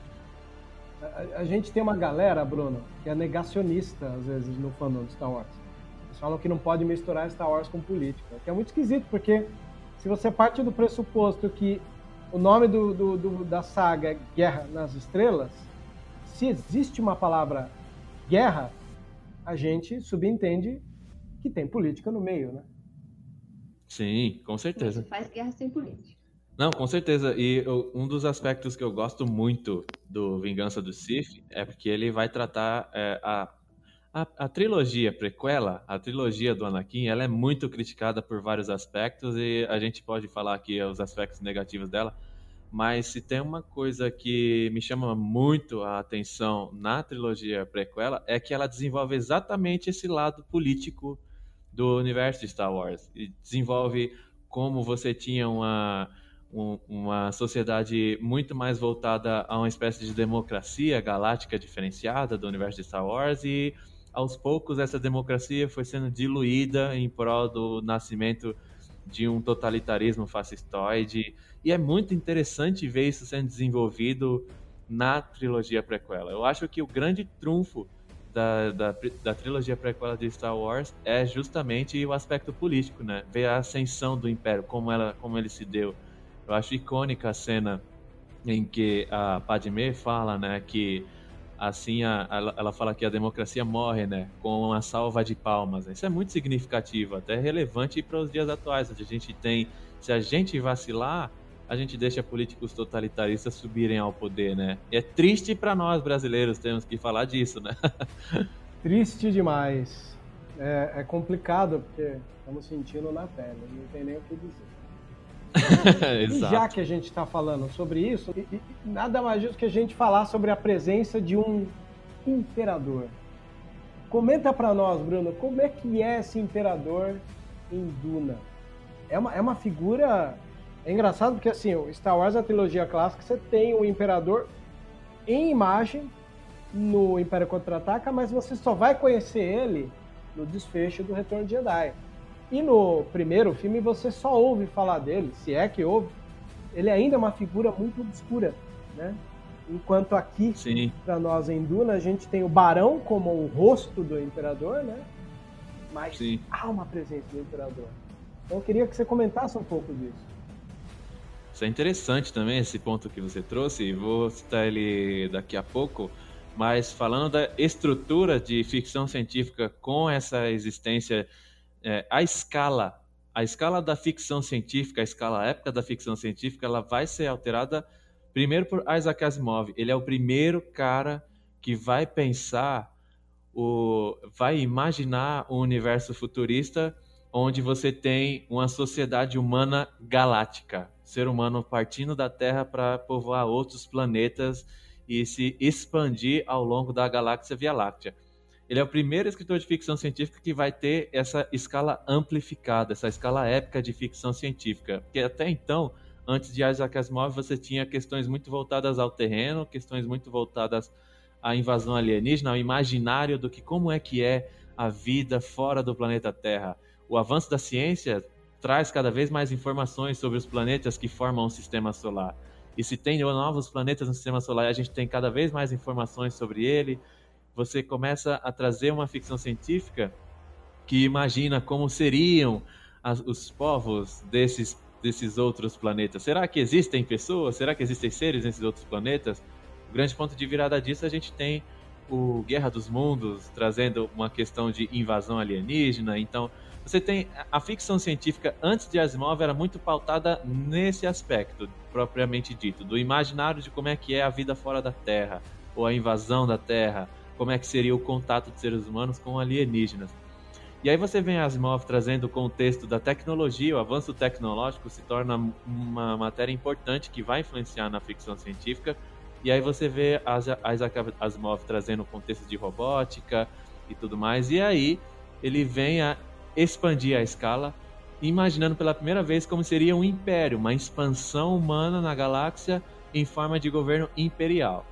A, a gente tem uma galera, Bruno, que é negacionista, às vezes, no fandom de Star Wars. Falam que não pode misturar Star Wars com política, que é muito esquisito, porque se você parte do pressuposto que o nome do, do- do- da saga é Guerra nas Estrelas, se existe uma palavra guerra, a gente subentende que tem política no meio, né? Sim, com certeza. faz guerra sem política. Não, com certeza. E eu, um dos aspectos que eu gosto muito do Vingança do Sith é porque ele vai tratar é, a, a, a, trilogia prequela, a trilogia do Anakin, ela é muito criticada por vários aspectos e a gente pode falar aqui os aspectos negativos dela. Mas se tem uma coisa que me chama muito a atenção na trilogia prequela é que ela desenvolve exatamente esse lado político do universo de Star Wars. E desenvolve como você tinha uma um, uma sociedade muito mais voltada a uma espécie de democracia galáctica diferenciada do universo de Star Wars e aos poucos essa democracia foi sendo diluída em prol do nascimento de um totalitarismo fascistoide e é muito interessante ver isso sendo desenvolvido na trilogia prequela. Eu acho que o grande trunfo da, da, da, trilogia prequela de Star Wars é justamente o aspecto político, né? Ver a ascensão do Império, como, ela, como ele se deu, eu acho icônica a cena em que a Padmé fala, né, que assim a, ela, ela, fala que a democracia morre, né, com uma salva de palmas. Isso é muito significativo, até relevante para os dias atuais, onde a gente tem, se a gente vacilar, a gente deixa políticos totalitaristas subirem ao poder, né? E é triste para nós brasileiros temos que falar disso, né? triste demais. É, é complicado porque estamos sentindo na pele, não tem nem o que dizer. e já que a gente está falando sobre isso, nada mais justo que a gente falar sobre a presença de um imperador. Comenta para nós, Bruno, como é que é esse imperador em Duna? É uma, é uma figura. É engraçado porque, assim, o Star Wars, a trilogia clássica, você tem o imperador em imagem no Império Contra-Ataca, mas você só vai conhecer ele no desfecho do Retorno de Jedi. E no primeiro filme você só ouve falar dele, se é que ouve. Ele ainda é uma figura muito obscura, né? Enquanto aqui, para nós em Duna, a gente tem o Barão como o rosto do Imperador, né? Mas Sim. há uma presença do Imperador. Então eu queria que você comentasse um pouco disso. Isso é interessante também, esse ponto que você trouxe, e vou citar ele daqui a pouco, mas falando da estrutura de ficção científica com essa existência é, a escala, a escala da ficção científica, a escala épica da ficção científica, ela vai ser alterada primeiro por Isaac Asimov. Ele é o primeiro cara que vai pensar o, vai imaginar um universo futurista onde você tem uma sociedade humana galáctica, ser humano partindo da Terra para povoar outros planetas e se expandir ao longo da galáxia Via Láctea. Ele é o primeiro escritor de ficção científica que vai ter essa escala amplificada, essa escala épica de ficção científica. Porque até então, antes de Isaac Asimov, você tinha questões muito voltadas ao terreno, questões muito voltadas à invasão alienígena, ao imaginário do que como é que é a vida fora do planeta Terra. O avanço da ciência traz cada vez mais informações sobre os planetas que formam o sistema solar. E se tem novos planetas no sistema solar, a gente tem cada vez mais informações sobre ele, você começa a trazer uma ficção científica que imagina como seriam as, os povos desses, desses outros planetas. Será que existem pessoas? Será que existem seres nesses outros planetas? O grande ponto de virada disso a gente tem o Guerra dos Mundos trazendo uma questão de invasão alienígena. Então, você tem a ficção científica antes de Asimov era muito pautada nesse aspecto propriamente dito, do imaginário de como é que é a vida fora da Terra ou a invasão da Terra como é que seria o contato de seres humanos com alienígenas. E aí você vem Asimov trazendo o contexto da tecnologia, o avanço tecnológico se torna uma matéria importante que vai influenciar na ficção científica. E aí você vê Isaac Asimov trazendo o contexto de robótica e tudo mais. E aí ele vem a expandir a escala, imaginando pela primeira vez como seria um império, uma expansão humana na galáxia em forma de governo imperial.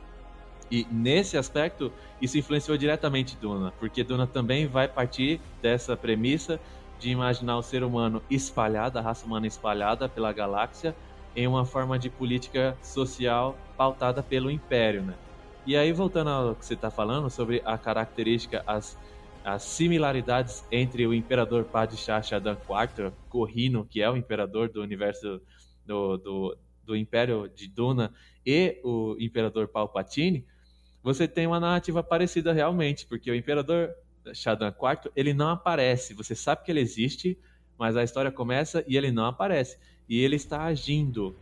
E nesse aspecto, isso influenciou diretamente Duna, porque Duna também vai partir dessa premissa de imaginar o ser humano espalhado, a raça humana espalhada pela galáxia, em uma forma de política social pautada pelo Império, né? E aí, voltando ao que você está falando sobre a característica, as, as similaridades entre o Imperador Padishah Shaddam IV, Corrino, que é o Imperador do universo do, do, do Império de Duna, e o Imperador Palpatine, você tem uma narrativa parecida realmente, porque o imperador Shaddam IV, ele não aparece. Você sabe que ele existe, mas a história começa e ele não aparece. E ele está agindo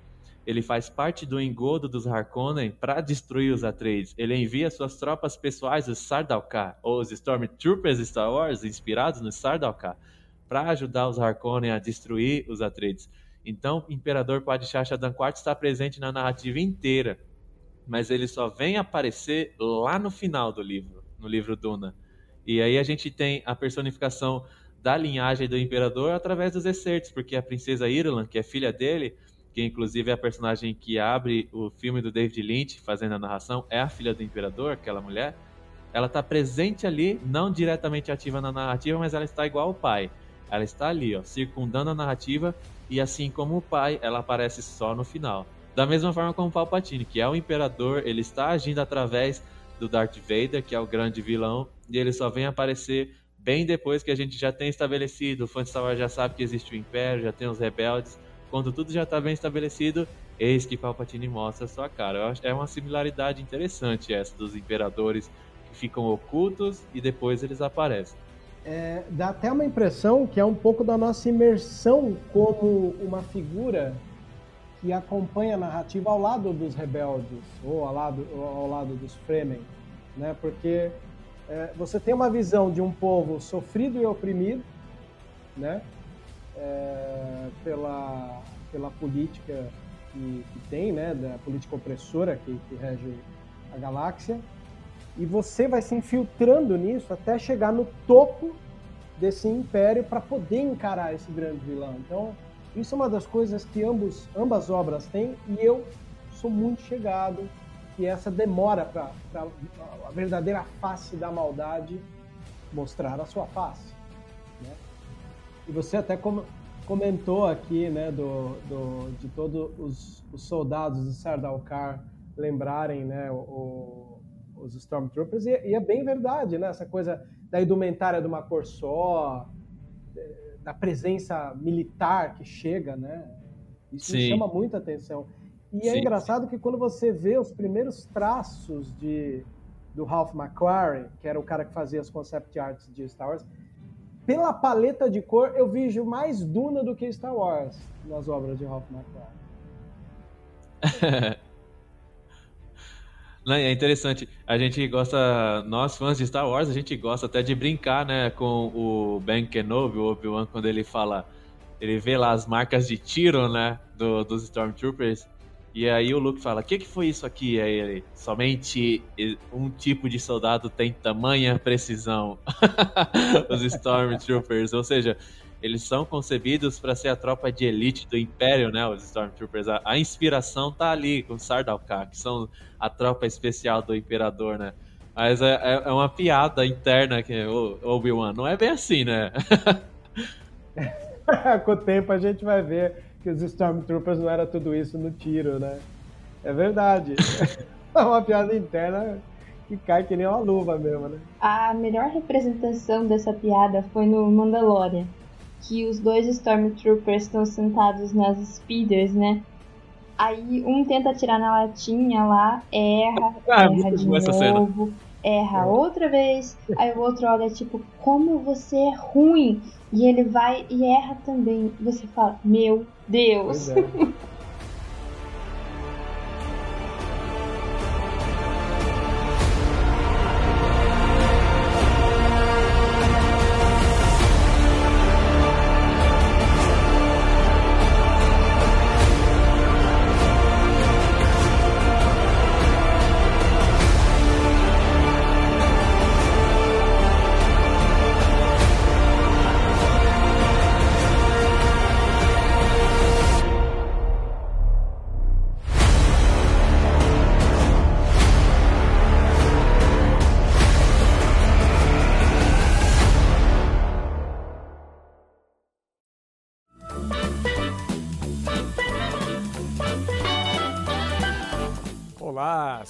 ele faz parte do engodo dos Harkonnen para destruir os Atreides. Ele envia suas tropas pessoais, os Sardaukar, ou os Stormtroopers Star Wars, inspirados no Sardaukar, para ajudar os Harkonnen a destruir os Atreides. Então, o Imperador Padishah Shaddam IV está presente na narrativa inteira, mas ele só vem aparecer lá no final do livro, no livro Duna. E aí a gente tem a personificação da linhagem do Imperador através dos Excertos, porque a princesa Irulan, que é filha dele, que inclusive é a personagem que abre o filme do David Lynch, fazendo a narração, é a filha do imperador, aquela mulher. Ela está presente ali, não diretamente ativa na narrativa, mas ela está igual ao pai. Ela está ali, ó, circundando a narrativa, e assim como o pai, ela aparece só no final. Da mesma forma como o Palpatine, que é o imperador, ele está agindo através do Darth Vader, que é o grande vilão, e ele só vem aparecer bem depois que a gente já tem estabelecido, o fã de Star Wars já sabe que existe o Império, já tem os rebeldes, quando tudo já está bem estabelecido, eis que Palpatine mostra sua cara. É uma similaridade interessante essa dos imperadores que ficam ocultos e depois eles aparecem. É, dá até uma impressão que é um pouco da nossa imersão como uma figura que acompanha a narrativa ao lado dos rebeldes ou ao lado, ao lado dos Fremen, né? Porque é, você tem uma visão de um povo sofrido e oprimido, né? é, pela, pela política que, que, tem, né, da política opressora que, que rege a galáxia, e você vai se infiltrando nisso até chegar no topo desse império para poder encarar esse grande vilão. Então, isso é uma das coisas que ambos, ambas obras têm e eu sou muito chegado que essa demora para a verdadeira face da maldade mostrar a sua face. E você até com, comentou aqui, né, do, do, de todos os, os, soldados de Sardaukar lembrarem, né, o, os Stormtroopers, e, e, é bem verdade, né, essa coisa da indumentária de uma cor só, da presença militar que chega, né, isso chama muita atenção. E é Sim. é engraçado que quando você vê os primeiros traços de, do Ralph McQuarrie, que era o cara que fazia as concept arts de Star Wars, pela paleta de cor, eu vejo mais Duna do que Star Wars nas obras de Ralph McQuarrie. é interessante. A gente gosta, nós fãs de Star Wars, a gente gosta até de brincar, né, com o Ben Kenobi, o Obi-Wan, quando ele fala, ele vê lá as marcas de tiro, né, do, dos Stormtroopers. E aí o Luke fala: O que, que foi isso aqui? Aí ele: Somente um tipo de soldado tem tamanha precisão. Os Stormtroopers. Ou seja, eles são concebidos para ser a tropa de elite do Império, né? Os Stormtroopers. A, a inspiração tá ali com os Sardaukar, que são a tropa especial do Imperador, né? Mas é, é, é uma piada interna que o Obi-Wan não é bem assim, né? com o tempo a gente vai ver que os Stormtroopers não era tudo isso no tiro, né? É verdade. é uma piada interna que cai que nem uma luva mesmo, né? A melhor representação dessa piada foi no Mandalorian, que os dois Stormtroopers estão sentados nas speeders, né? Aí um tenta atirar na latinha lá, erra, ah, erra de novo, erra é. outra vez. Aí o outro olha tipo, como você é ruim. E ele vai e erra também. Você fala, meu Deus.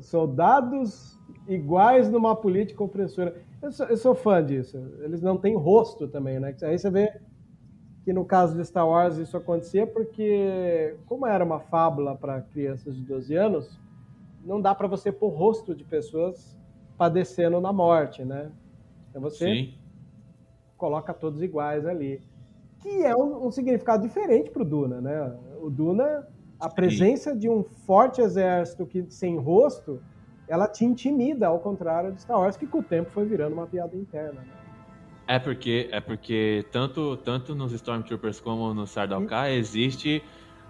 Soldados iguais numa política opressora. Eu sou, eu sou, fã disso. Eles não têm rosto também, né? Aí você vê que no caso de Star Wars isso acontecia porque, como era uma fábula para crianças de 12 anos, não dá para você pôr rosto de pessoas padecendo na morte, né? Então você Sim. coloca todos iguais ali. Que é um, um significado diferente para o Duna, né? O Duna, a presença Sim. de um forte exército que sem rosto ela te intimida, ao contrário de Star Wars, que com o tempo foi virando uma piada interna. Né? É porque, é porque tanto, tanto nos Stormtroopers como no Sardaukar existe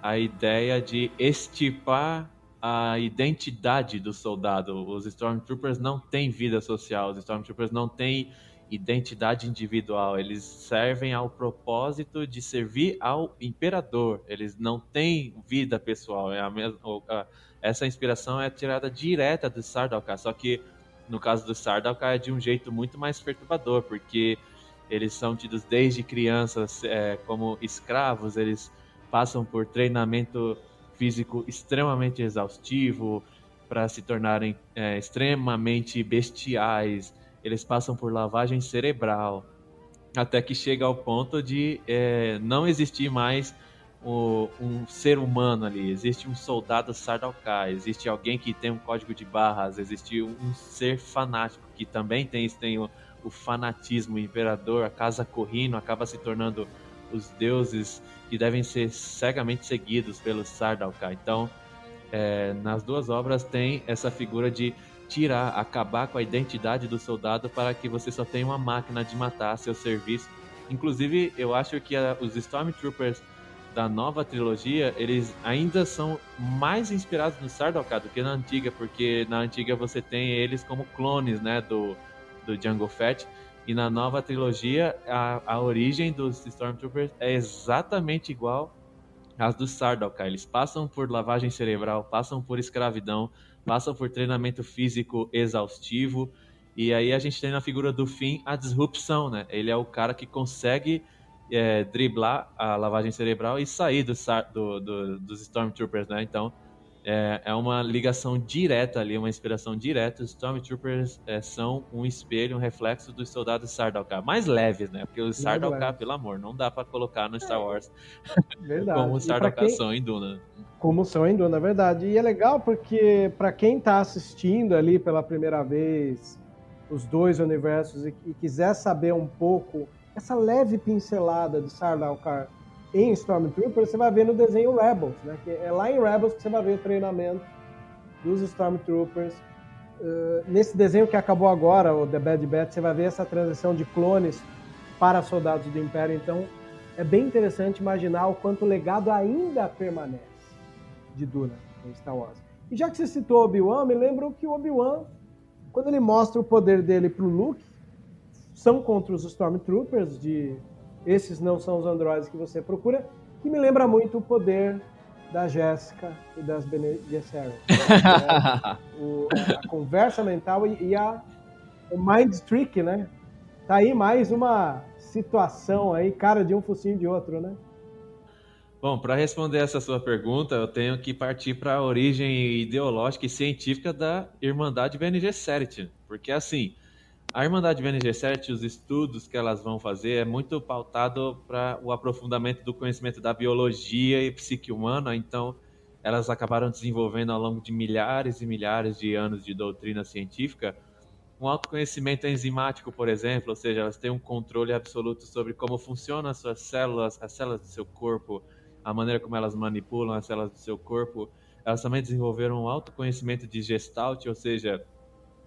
a ideia de estipar a identidade do soldado. Os Stormtroopers não têm vida social, os Stormtroopers não têm identidade individual. Eles servem ao propósito de servir ao imperador. Eles não têm vida pessoal. É mesma, essa inspiração é tirada direta do Sardaukar, só que no caso do Sardaukar é de um jeito muito mais perturbador, porque eles são tidos desde crianças é, como escravos, eles passam por treinamento físico extremamente exaustivo para se tornarem é, extremamente bestiais, eles passam por lavagem cerebral, até que chega ao ponto de é, não existir mais o, um ser humano ali, existe um soldado Sardaukar, existe alguém que tem um código de barras, existe um ser fanático que também tem, tem o, o fanatismo, o imperador, a casa correndo, acaba se tornando os deuses que devem ser cegamente seguidos pelos Sardaukar. Então, é, nas duas obras tem essa figura de tirar, acabar com a identidade do soldado para que você só tenha uma máquina de matar a seu serviço. Inclusive, eu acho que a, os Stormtroopers da nova trilogia, eles ainda são mais inspirados no Sardaukar do que na antiga, porque na antiga você tem eles como clones, né, do, do Jungle Fett, e na nova trilogia a, a origem dos Stormtroopers é exatamente igual às do Sardaukar. Eles passam por lavagem cerebral, passam por escravidão, passam por treinamento físico exaustivo, e aí a gente tem na figura do Finn a disrupção, né? Ele é o cara que consegue é, driblar a lavagem cerebral e sair do, do, do, dos Stormtroopers, né? Então, é, é, uma ligação direta ali, uma inspiração direta. Os Stormtroopers é, são um espelho, um reflexo dos soldados Sardaukar. Mais leves, né? Porque os Sardaukar, pelo amor, não dá para colocar no Star Wars verdade. como os Sardaukar quem... são em Duna. Como são em Duna, é verdade. E é legal porque, para quem está assistindo ali pela primeira vez os dois universos e, e quiser saber um pouco essa leve pincelada de Sardaukar em Stormtroopers, você vai ver no desenho Rebels, né? Que é lá em Rebels que você vai ver o treinamento dos Stormtroopers. Uh, nesse desenho que acabou agora, o The Bad Batch, você vai ver essa transição de clones para soldados do Império. Então, é bem interessante imaginar o quanto o legado ainda permanece de Duna em Star Wars. E já que você citou Obi-Wan, me lembro que o Obi-Wan, quando ele mostra o poder dele para o Luke, são contra os Stormtroopers, de esses não são os androides que você procura, que me lembra muito o poder da Jéssica e das Bene Gesserit. Né? a conversa mental e, e, a, o mind trick, né? Tá aí mais uma situação aí, cara de um focinho de outro, né? Bom, para responder essa sua pergunta, eu tenho que partir para a origem ideológica e científica da Irmandade Bene Gesserit, porque assim, a Irmandade Bene Gesserit, os estudos que elas vão fazer, é muito pautado para o aprofundamento do conhecimento da biologia e psique humana, então elas acabaram desenvolvendo ao longo de milhares e milhares de anos de doutrina científica um autoconhecimento enzimático, por exemplo, ou seja, elas têm um controle absoluto sobre como funcionam as suas células, as células do seu corpo, a maneira como elas manipulam as células do seu corpo. Elas também desenvolveram um autoconhecimento de gestalt, ou seja,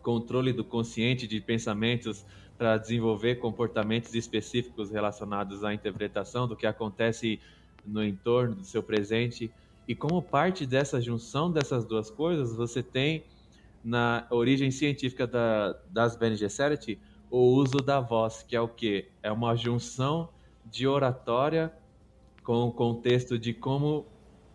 controle do consciente de pensamentos para desenvolver comportamentos específicos relacionados à interpretação do que acontece no entorno do seu presente. E como parte dessa junção dessas duas coisas, você tem na origem científica da, das Bene Gesserit o uso da voz, que é o que? É uma junção de oratória com o contexto de como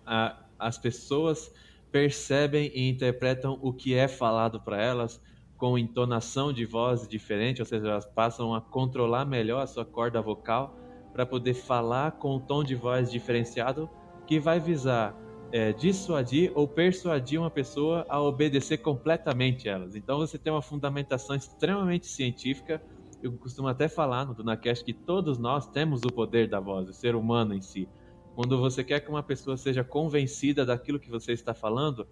a, as pessoas percebem e interpretam o que é falado para elas, com entonação de voz diferente, ou seja, elas passam a controlar melhor a sua corda vocal para poder falar com um tom de voz diferenciado que vai visar é, dissuadir ou persuadir uma pessoa a obedecer completamente elas. Então você tem uma fundamentação extremamente científica. Eu costumo até falar no DunaCast que todos nós temos o poder da voz, o ser humano em si. Quando você quer que uma pessoa seja convencida daquilo que você está falando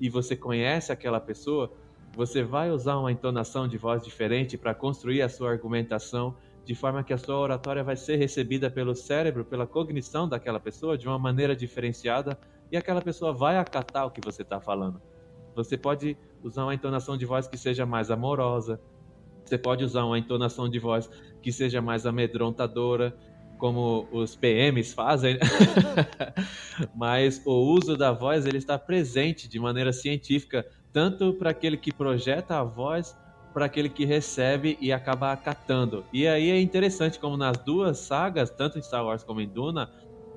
e você conhece aquela pessoa, você vai usar uma entonação de voz diferente para construir a sua argumentação de forma que a sua oratória vai ser recebida pelo cérebro, pela cognição daquela pessoa de uma maneira diferenciada e aquela pessoa vai acatar o que você está falando. Você pode usar uma entonação de voz que seja mais amorosa, você pode usar uma entonação de voz que seja mais amedrontadora, como os PMs fazem, mas o uso da voz ele está presente de maneira científica tanto para aquele que projeta a voz para aquele que recebe e acaba acatando. E aí é interessante como nas duas sagas, tanto em Star Wars como em Duna,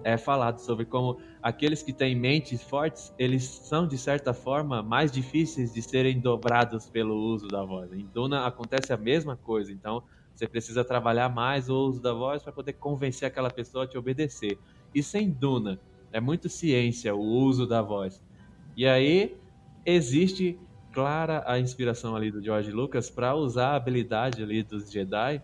é falado sobre como aqueles que têm mentes fortes, eles são de certa forma mais difíceis de serem dobrados pelo uso da voz. Em Duna acontece a mesma coisa, então você precisa trabalhar mais o uso da voz para poder convencer aquela pessoa a te obedecer. E sem Duna, é muito ciência o uso da voz. E aí existe clara a inspiração ali do George Lucas para usar a habilidade ali dos Jedi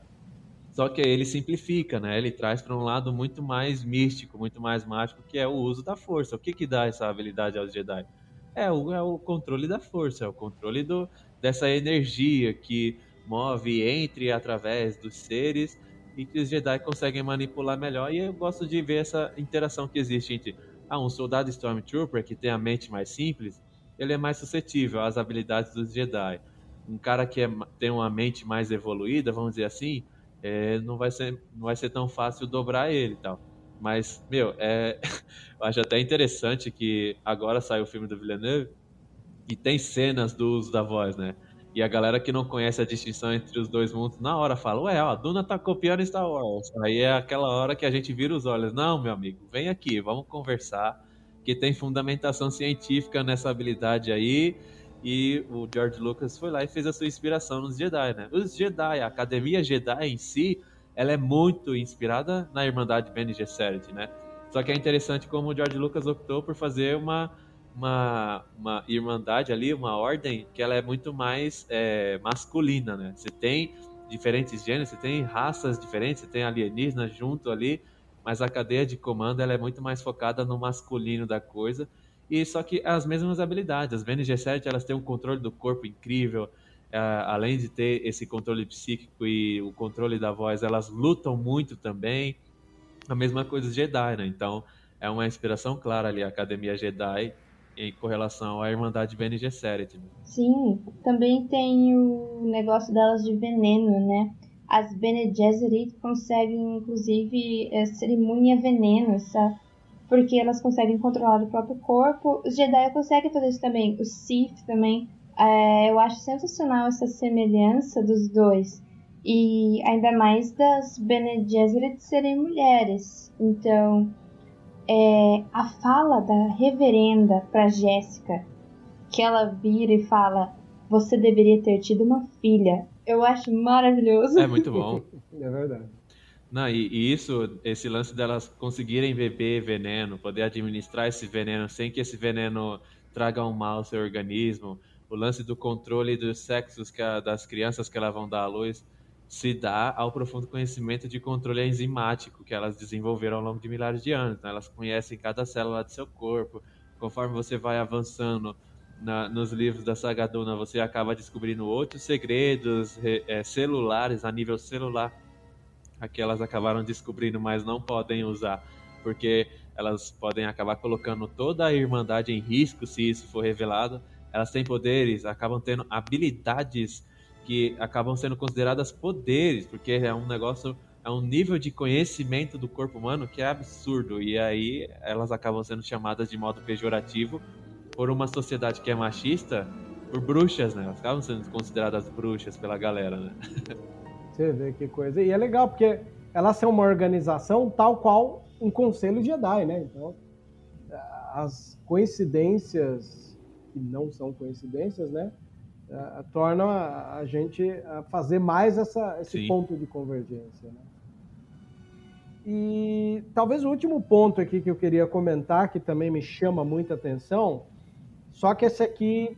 só que ele simplifica, né? Ele traz para um lado muito mais místico, muito mais mágico, que é o uso da força. O que, que dá essa habilidade aos Jedi? É o, é o controle da força, é o controle do, dessa energia que move entre e através dos seres e que os Jedi conseguem manipular melhor. E eu gosto de ver essa interação que existe entre ah, um soldado Stormtrooper que tem a mente mais simples, ele é mais suscetível às habilidades dos Jedi. Um cara que é, tem uma mente mais evoluída, vamos dizer assim, é, não, vai ser, não vai ser tão fácil dobrar ele e tal. Mas, meu, é, eu acho até interessante que agora saiu o filme do Villeneuve e tem cenas do uso da voz, né? E a galera que não conhece a distinção entre os dois mundos, na hora fala, ué, ó, a Duna tá copiando Star Wars. Aí é aquela hora que a gente vira os olhos. Não, meu amigo, vem aqui, vamos conversar, que tem fundamentação científica nessa habilidade aí e o George Lucas foi lá e fez a sua inspiração nos Jedi, né? Os Jedi, a Academia Jedi em si, ela é muito inspirada na Irmandade Bene Gesserit, né? Só que é interessante como o George Lucas optou por fazer uma, uma, uma irmandade ali, uma ordem que ela é muito mais é, masculina, né? Você tem diferentes gêneros, você tem raças diferentes, você tem alienígenas junto ali, mas a cadeia de comando ela é muito mais focada no masculino da coisa e só que as mesmas habilidades. As Bene Gesserit, elas têm um controle do corpo incrível, é, além de ter esse controle psíquico e o controle da voz, elas lutam muito também. A mesma coisa os Jedi, né? Então, é uma inspiração clara ali a Academia Jedi em correlação à Irmandade Bene Gesserit. Né? Sim, também tem o negócio delas de veneno, né? As Bene Gesserit conseguem, inclusive, é, ser imune a veneno, sabe? Porque elas conseguem controlar o próprio corpo. Os Jedi conseguem fazer isso também, os Sith também. É, eu acho sensacional essa semelhança dos dois. E ainda mais das Bene Gesserit serem mulheres. Então, é, a fala da reverenda para Jéssica, que ela vira e fala: Você deveria ter tido uma filha. Eu acho maravilhoso. É muito bom. é verdade. Não, e, e, isso, esse lance delas conseguirem beber veneno, poder administrar esse veneno sem que esse veneno traga um mal ao seu organismo, o lance do controle dos sexos que a, das crianças que elas vão dar à luz, se dá ao profundo conhecimento de controle enzimático que elas desenvolveram ao longo de milhares de anos. Né? Elas conhecem cada célula do seu corpo. Conforme você vai avançando na, nos livros da Sagaduna, você acaba descobrindo outros segredos é, celulares, a nível celular, que elas acabaram descobrindo, mas não podem usar, porque elas podem acabar colocando toda a Irmandade em risco se isso for revelado. Elas têm poderes, acabam tendo habilidades que acabam sendo consideradas poderes, porque é um negócio, é um nível de conhecimento do corpo humano que é absurdo. E aí elas acabam sendo chamadas de modo pejorativo por uma sociedade que é machista, por bruxas, né? Elas acabam sendo consideradas bruxas pela galera, né? Você vê que coisa. E é legal, porque elas são uma organização tal qual um conselho Jedi, né? Então, as coincidências, que não são coincidências, né? Uh, tornam a, a, gente a fazer mais essa, esse Sim. ponto de convergência. Né? E talvez o último ponto aqui que eu queria comentar, que também me chama muita atenção, só que esse aqui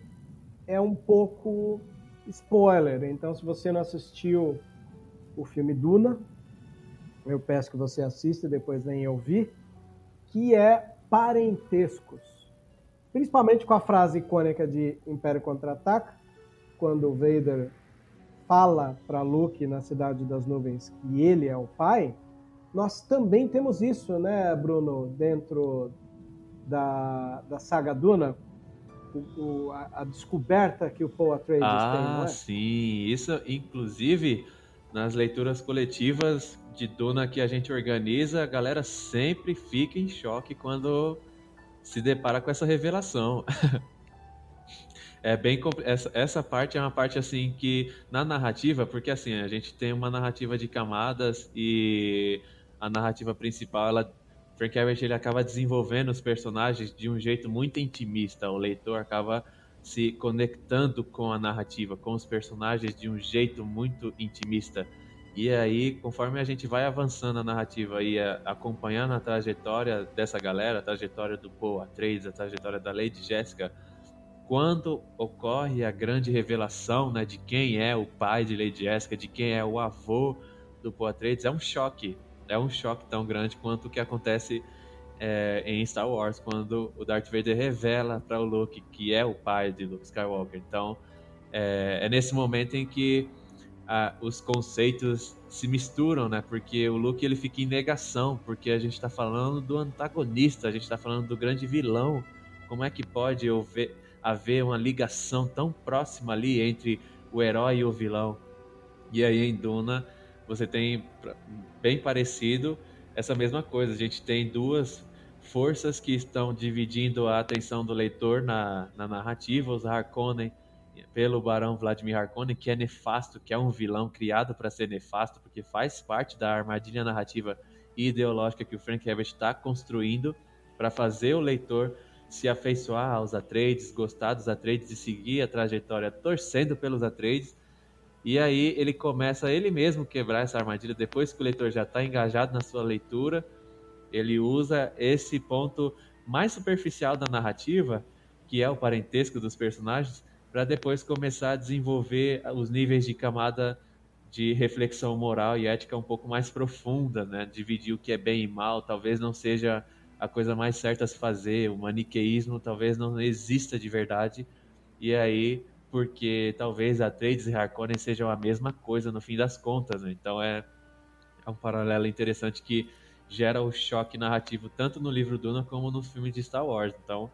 é um pouco spoiler. Então, se você não assistiu o filme Duna, eu peço que você assista e depois venha ouvir, que é parentescos. Principalmente com a frase icônica de Império Contra-Ataca, quando o Vader fala para Luke na Cidade das Nuvens que ele é o pai, nós também temos isso, né, Bruno, dentro da, da saga Duna, o, o, a, a, descoberta que o Paul Atreides ah, tem, não é? sim. Isso, inclusive, nas leituras coletivas de Duna que a gente organiza, a galera sempre fica em choque quando se depara com essa revelação. é bem essa, essa parte é uma parte assim que na narrativa, porque assim, a gente tem uma narrativa de camadas e a narrativa principal, ela Frank Herbert ele acaba desenvolvendo os personagens de um jeito muito intimista. O leitor acaba se conectando com a narrativa, com os personagens de um jeito muito intimista. E aí, conforme a gente vai avançando a narrativa e acompanhando a trajetória dessa galera, a trajetória do Paul Atreides, a trajetória da Lady Jessica, quando ocorre a grande revelação né, de quem é o pai de Lady Jessica, de quem é o avô do Paul Atreides, é um choque é um choque tão grande quanto o que acontece é, em Star Wars, quando o Darth Vader revela para o Luke que é o pai de Luke Skywalker. Então, é, é nesse momento em que a, os conceitos se misturam, né? Porque o Luke ele fica em negação, porque a gente está falando do antagonista, a gente está falando do grande vilão. Como é que pode haver, haver uma ligação tão próxima ali entre o herói e o vilão? E aí em Duna você tem bem parecido essa mesma coisa. A gente tem duas forças que estão dividindo a atenção do leitor na, na narrativa, os Harkonnen pelo Barão Vladimir Harkonnen, que é nefasto, que é um vilão criado para ser nefasto, porque faz parte da armadilha narrativa e ideológica que o Frank Herbert está construindo para fazer o leitor se afeiçoar aos Atreides, gostar dos Atreides e seguir a trajetória torcendo pelos Atreides, e aí ele começa ele mesmo quebrar essa armadilha depois que o leitor já está engajado na sua leitura. Ele usa esse ponto mais superficial da narrativa, que é o parentesco dos personagens, para depois começar a desenvolver os níveis de camada de reflexão moral e ética um pouco mais profunda, né? Dividir o que é bem e mal, talvez não seja a coisa mais certa a se fazer, o maniqueísmo talvez não exista de verdade. E aí porque talvez Atreides e Harkonnen sejam a mesma coisa no fim das contas. Né? Então é, é um paralelo interessante que gera o choque narrativo tanto no livro Duna como no filme de Star Wars. Então,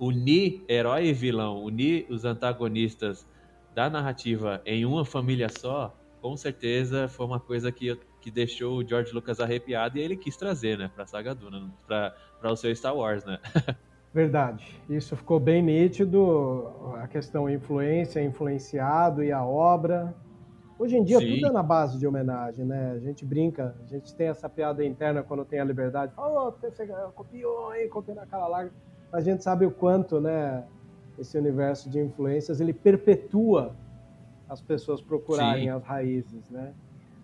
unir herói e vilão, unir os antagonistas da narrativa em uma família só, com certeza foi uma coisa que, que deixou o George Lucas arrepiado e ele quis trazer, né, a saga Duna, para o seu Star Wars, né? Verdade. Isso ficou bem nítido, a questão influência, influenciado e a obra. Hoje em dia Sim. tudo é na base de homenagem, né? A gente brinca, a gente tem essa piada interna quando tem a liberdade. Fala, oh, você copiou, hein? Copiou naquela larga. A gente sabe o quanto, né? Esse universo de influências, ele perpetua as pessoas procurarem Sim. as raízes, né?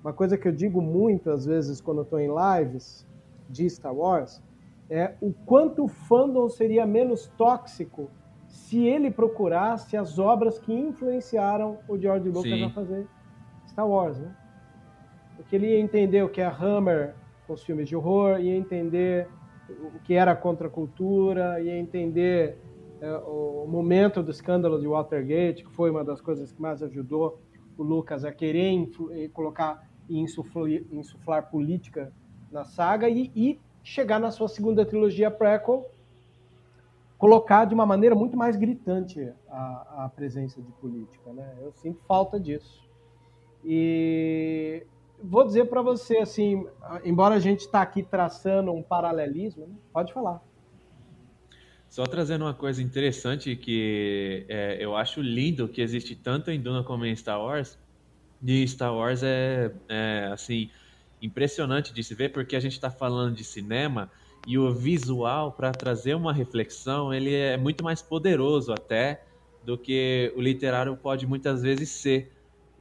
Uma coisa que eu digo muito, às vezes, quando estou em lives de Star Wars, é o quanto o fandom seria menos tóxico se ele procurasse as obras que influenciaram o George Lucas Sim. a fazer Star Wars, né? Porque ele ia entender o que é Hammer com os filmes de horror, ia entender o que era a contracultura, ia entender é, o momento do escândalo de Watergate, que foi uma das coisas que mais ajudou o Lucas a querer colocar e insuflar, insuflar política na saga e, e chegar na sua segunda trilogia prequel, colocar de uma maneira muito mais gritante a, a presença de política. Né? Eu sinto falta disso. E vou dizer para você, assim, embora a gente está aqui traçando um paralelismo, né? pode falar. Só trazendo uma coisa interessante que é, eu acho lindo que existe tanto em Duna como em Star Wars. E Star Wars é, é assim, impressionante de se ver, porque a gente está falando de cinema e o visual, para trazer uma reflexão, ele é muito mais poderoso até do que o literário pode muitas vezes ser.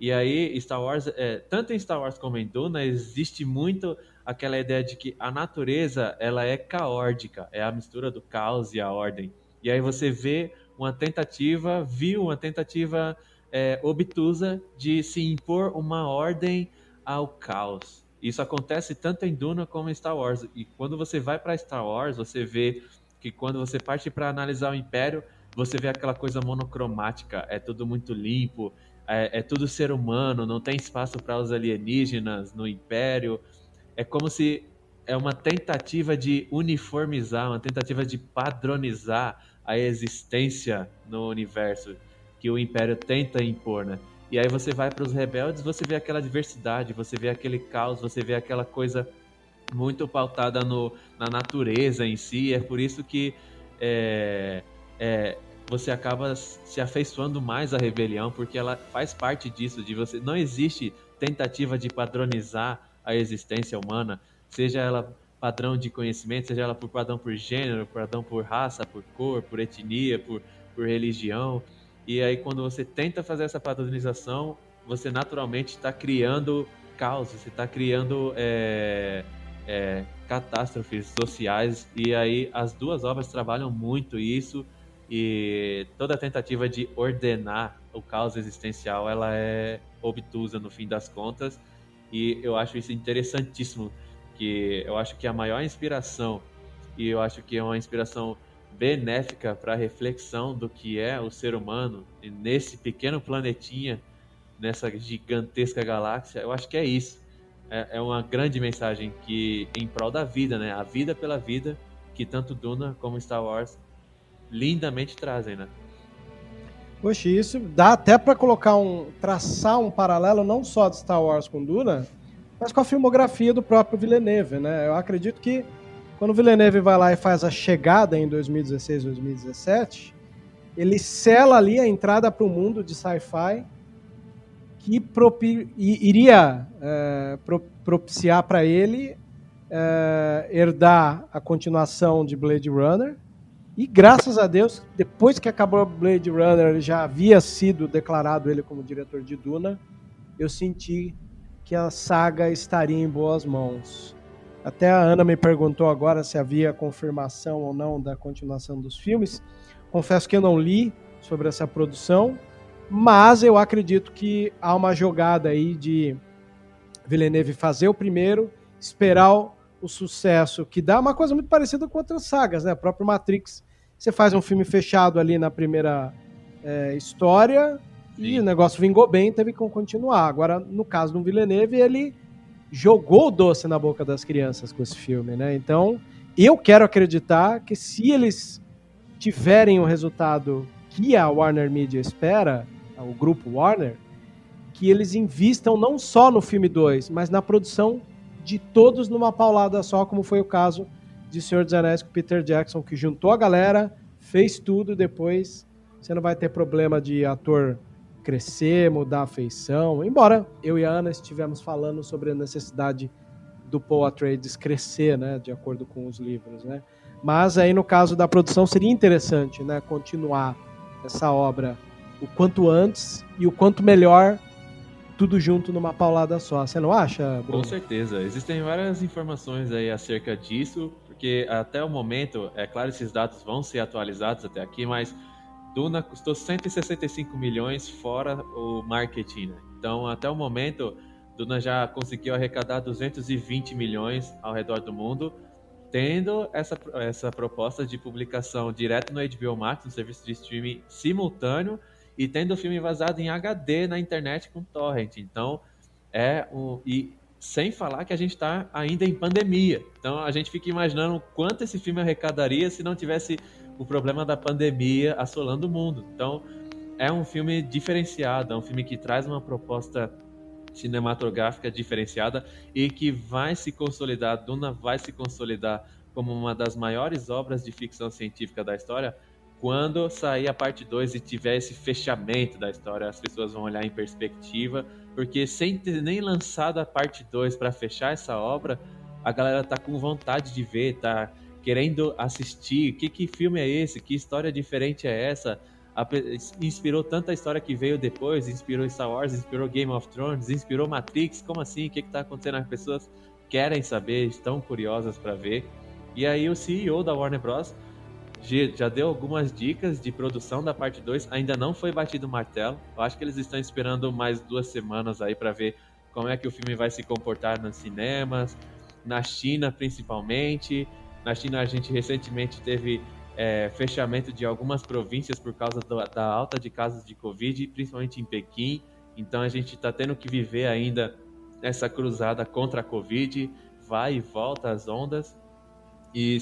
E aí, Star Wars, é, tanto em Star Wars como em Duna, existe muito aquela ideia de que a natureza ela é caórdica, é a mistura do caos e a ordem. E aí você vê uma tentativa, viu uma tentativa é, obtusa de se impor uma ordem ao caos. Isso acontece tanto em Duna como em Star Wars. E quando você vai para Star Wars, você vê que quando você parte para analisar o Império, você vê aquela coisa monocromática, é tudo muito limpo, é, é tudo ser humano, não tem espaço para os alienígenas no Império. É como se é uma tentativa de uniformizar, uma tentativa de padronizar a existência no universo que o Império tenta impor, né? E aí você vai para os rebeldes, você vê aquela diversidade, você vê aquele caos, você vê aquela coisa muito pautada no, na natureza em si. É por isso que é, é, você acaba se afeiçoando mais à rebelião, porque ela faz parte disso, de você. Não existe tentativa de padronizar a existência humana, seja ela padrão de conhecimento, seja ela por padrão por gênero, padrão por raça, por cor, por etnia, por, por religião. E aí, quando você tenta fazer essa padronização, você naturalmente está criando caos, você está criando é, é, catástrofes sociais. E aí, as duas obras trabalham muito isso. E toda tentativa de ordenar o caos existencial, ela é obtusa no fim das contas. E eu acho isso interessantíssimo, que eu acho que a maior inspiração, e eu acho que é uma inspiração benéfica para a reflexão do que é o ser humano nesse pequeno planetinha, nessa gigantesca galáxia, eu acho que é isso. É, é uma grande mensagem que em prol da vida, né? A vida pela vida, que tanto Duna como Star Wars lindamente trazem, né? Poxa, isso dá até para colocar um traçar um paralelo não só de Star Wars com Duna, mas com a filmografia do próprio Villeneuve, né? Eu acredito que quando o Villeneuve vai lá e faz a chegada em 2016, 2017, ele sela ali a entrada para o mundo de sci-fi que propi iria é, pro propiciar para ele é, herdar a continuação de Blade Runner. E graças a Deus, depois que acabou Blade Runner, já havia sido declarado ele como diretor de Duna. Eu senti que a saga estaria em boas mãos. Até a Ana me perguntou agora se havia confirmação ou não da continuação dos filmes. Confesso que eu não li sobre essa produção, mas eu acredito que há uma jogada aí de Villeneuve fazer o primeiro, esperar o sucesso que dá, uma coisa muito parecida com outras sagas, né? O próprio Matrix, você faz um filme fechado ali na primeira é, história Sim. e o negócio vingou bem, teve que continuar. Agora, no caso do Villeneuve, ele jogou o doce na boca das crianças com esse filme, né? Então, eu quero acreditar que se eles tiverem o resultado que a Warner Media espera, o grupo Warner, que eles invistam não só no filme 2, mas na produção de todos numa paulada só, como foi o caso de Senhor dos Anéis com Peter Jackson, que juntou a galera, fez tudo, depois você não vai ter problema de ator crescer, mudar a feição. Embora eu e a Ana estivemos falando sobre a necessidade do Paul Atreides crescer, né, de acordo com os livros, né? Mas aí no caso da produção seria interessante, né, continuar essa obra o quanto antes e o quanto melhor tudo junto numa paulada só. Você não acha, Bruno? Com certeza. Existem várias informações aí acerca disso, porque até o momento, é claro, esses dados vão ser atualizados até aqui, mas Duna custou 165 milhões fora o marketing. Né? Então, até o momento, Duna já conseguiu arrecadar 220 milhões ao redor do mundo, tendo essa, essa proposta de publicação direto no HBO Max, no serviço de streaming simultâneo, e tendo o filme vazado em HD na internet com torrent. Então, é um. E sem falar que a gente está ainda em pandemia. Então, a gente fica imaginando quanto esse filme arrecadaria se não tivesse o problema da pandemia assolando o mundo. Então, é um filme diferenciado, é um filme que traz uma proposta cinematográfica diferenciada e que vai se consolidar, Duna vai se consolidar como uma das maiores obras de ficção científica da história. Quando sair a parte 2 e tiver esse fechamento da história, as pessoas vão olhar em perspectiva, porque sem ter nem lançado a parte 2 para fechar essa obra, a galera tá com vontade de ver, tá querendo assistir. Que, que filme é esse? Que história diferente é essa? inspirou tanta história que veio depois, inspirou Star Wars, inspirou Game of Thrones, inspirou Matrix, como assim? O que está acontecendo? As pessoas querem saber, estão curiosas para ver. E aí o CEO da Warner Bros. Já deu algumas dicas de produção da parte 2, ainda não foi batido o martelo. Eu acho que eles estão esperando mais duas semanas aí para ver como é que o filme vai se comportar nos cinemas, na China principalmente. Na China a gente recentemente teve é, fechamento de algumas províncias por causa do, da alta de casos de Covid, principalmente em Pequim. Então a gente está tendo que viver ainda essa cruzada contra a Covid, vai e volta as ondas. E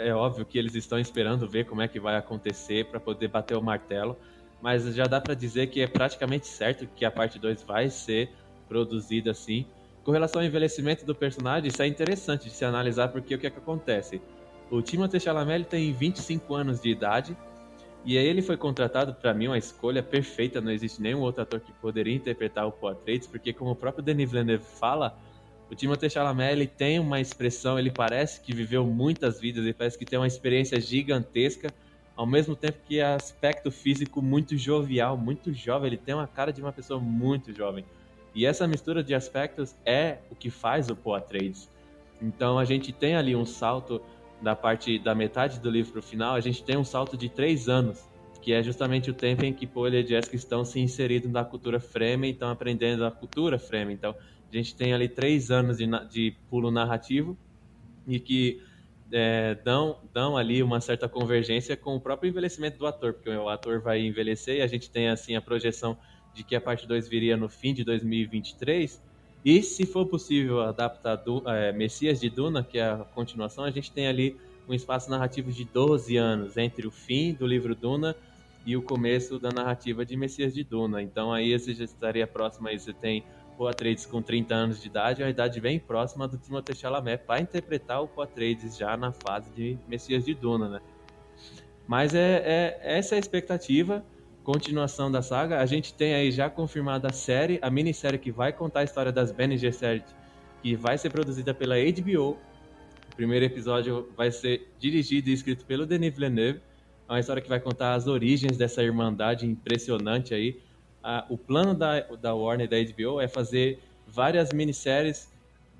é óbvio que eles estão esperando ver como é que vai acontecer para poder bater o martelo. Mas já dá para dizer que é praticamente certo que a parte 2 vai ser produzida assim. Com relação ao envelhecimento do personagem, isso é interessante de se analisar porque o que, é que acontece? O Timothée Chalamet tem 25 anos de idade e ele foi contratado, para mim, uma escolha perfeita. Não existe nenhum outro ator que poderia interpretar o Paul porque como o próprio Denis Villeneuve fala, o Timothée Chalamet ele tem uma expressão, ele parece que viveu muitas vidas, ele parece que tem uma experiência gigantesca, ao mesmo tempo que aspecto físico muito jovial, muito jovem. Ele tem uma cara de uma pessoa muito jovem. E essa mistura de aspectos é o que faz o Paul Atreides. Então a gente tem ali um salto da parte da metade do livro para o final, a gente tem um salto de três anos, que é justamente o tempo em que Paul e Jessica estão se inserindo na cultura Fremen, estão aprendendo a cultura Fremen. Então, a gente tem ali três anos de, de pulo narrativo e que é, dão, dão ali uma certa convergência com o próprio envelhecimento do ator, porque o ator vai envelhecer e a gente tem assim a projeção de que a parte 2 viria no fim de 2023 e se for possível adaptar do, é, Messias de Duna, que é a continuação, a gente tem ali um espaço narrativo de 12 anos entre o fim do livro Duna e o começo da narrativa de Messias de Duna. Então aí você já estaria próximo, aí você tem o Atreides com 30 anos de idade, uma idade bem próxima do Timothée Chalamet para interpretar o Atreides já na fase de Messias de Duna, né? Mas é, é essa é a expectativa continuação da saga. A gente tem aí já confirmada a série, a minissérie que vai contar a história das Bene Gesserit, que vai ser produzida pela HBO. O primeiro episódio vai ser dirigido e escrito pelo Denis Villeneuve. É uma história que vai contar as origens dessa irmandade impressionante aí. Ah, o plano da, da Warner da HBO é fazer várias minisséries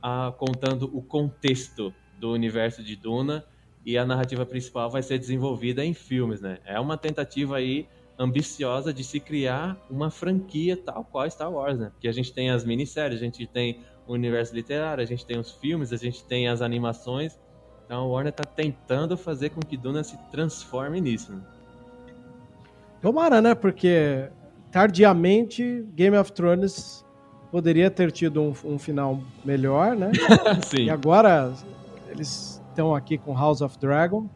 ah, contando o contexto do universo de Duna e a narrativa principal vai ser desenvolvida em filmes, né? É uma tentativa aí ambiciosa de se criar uma franquia tal qual Star Wars, né? Porque a gente tem as minisséries, a gente tem o universo literário, a gente tem os filmes, a gente tem as animações. Então a Warner está tentando fazer com que Duna se transforme nisso. Né? Tomara, né? Porque tardiamente Game of Thrones poderia ter tido um, um final melhor, né? Sim. E agora eles estão aqui com House of Dragon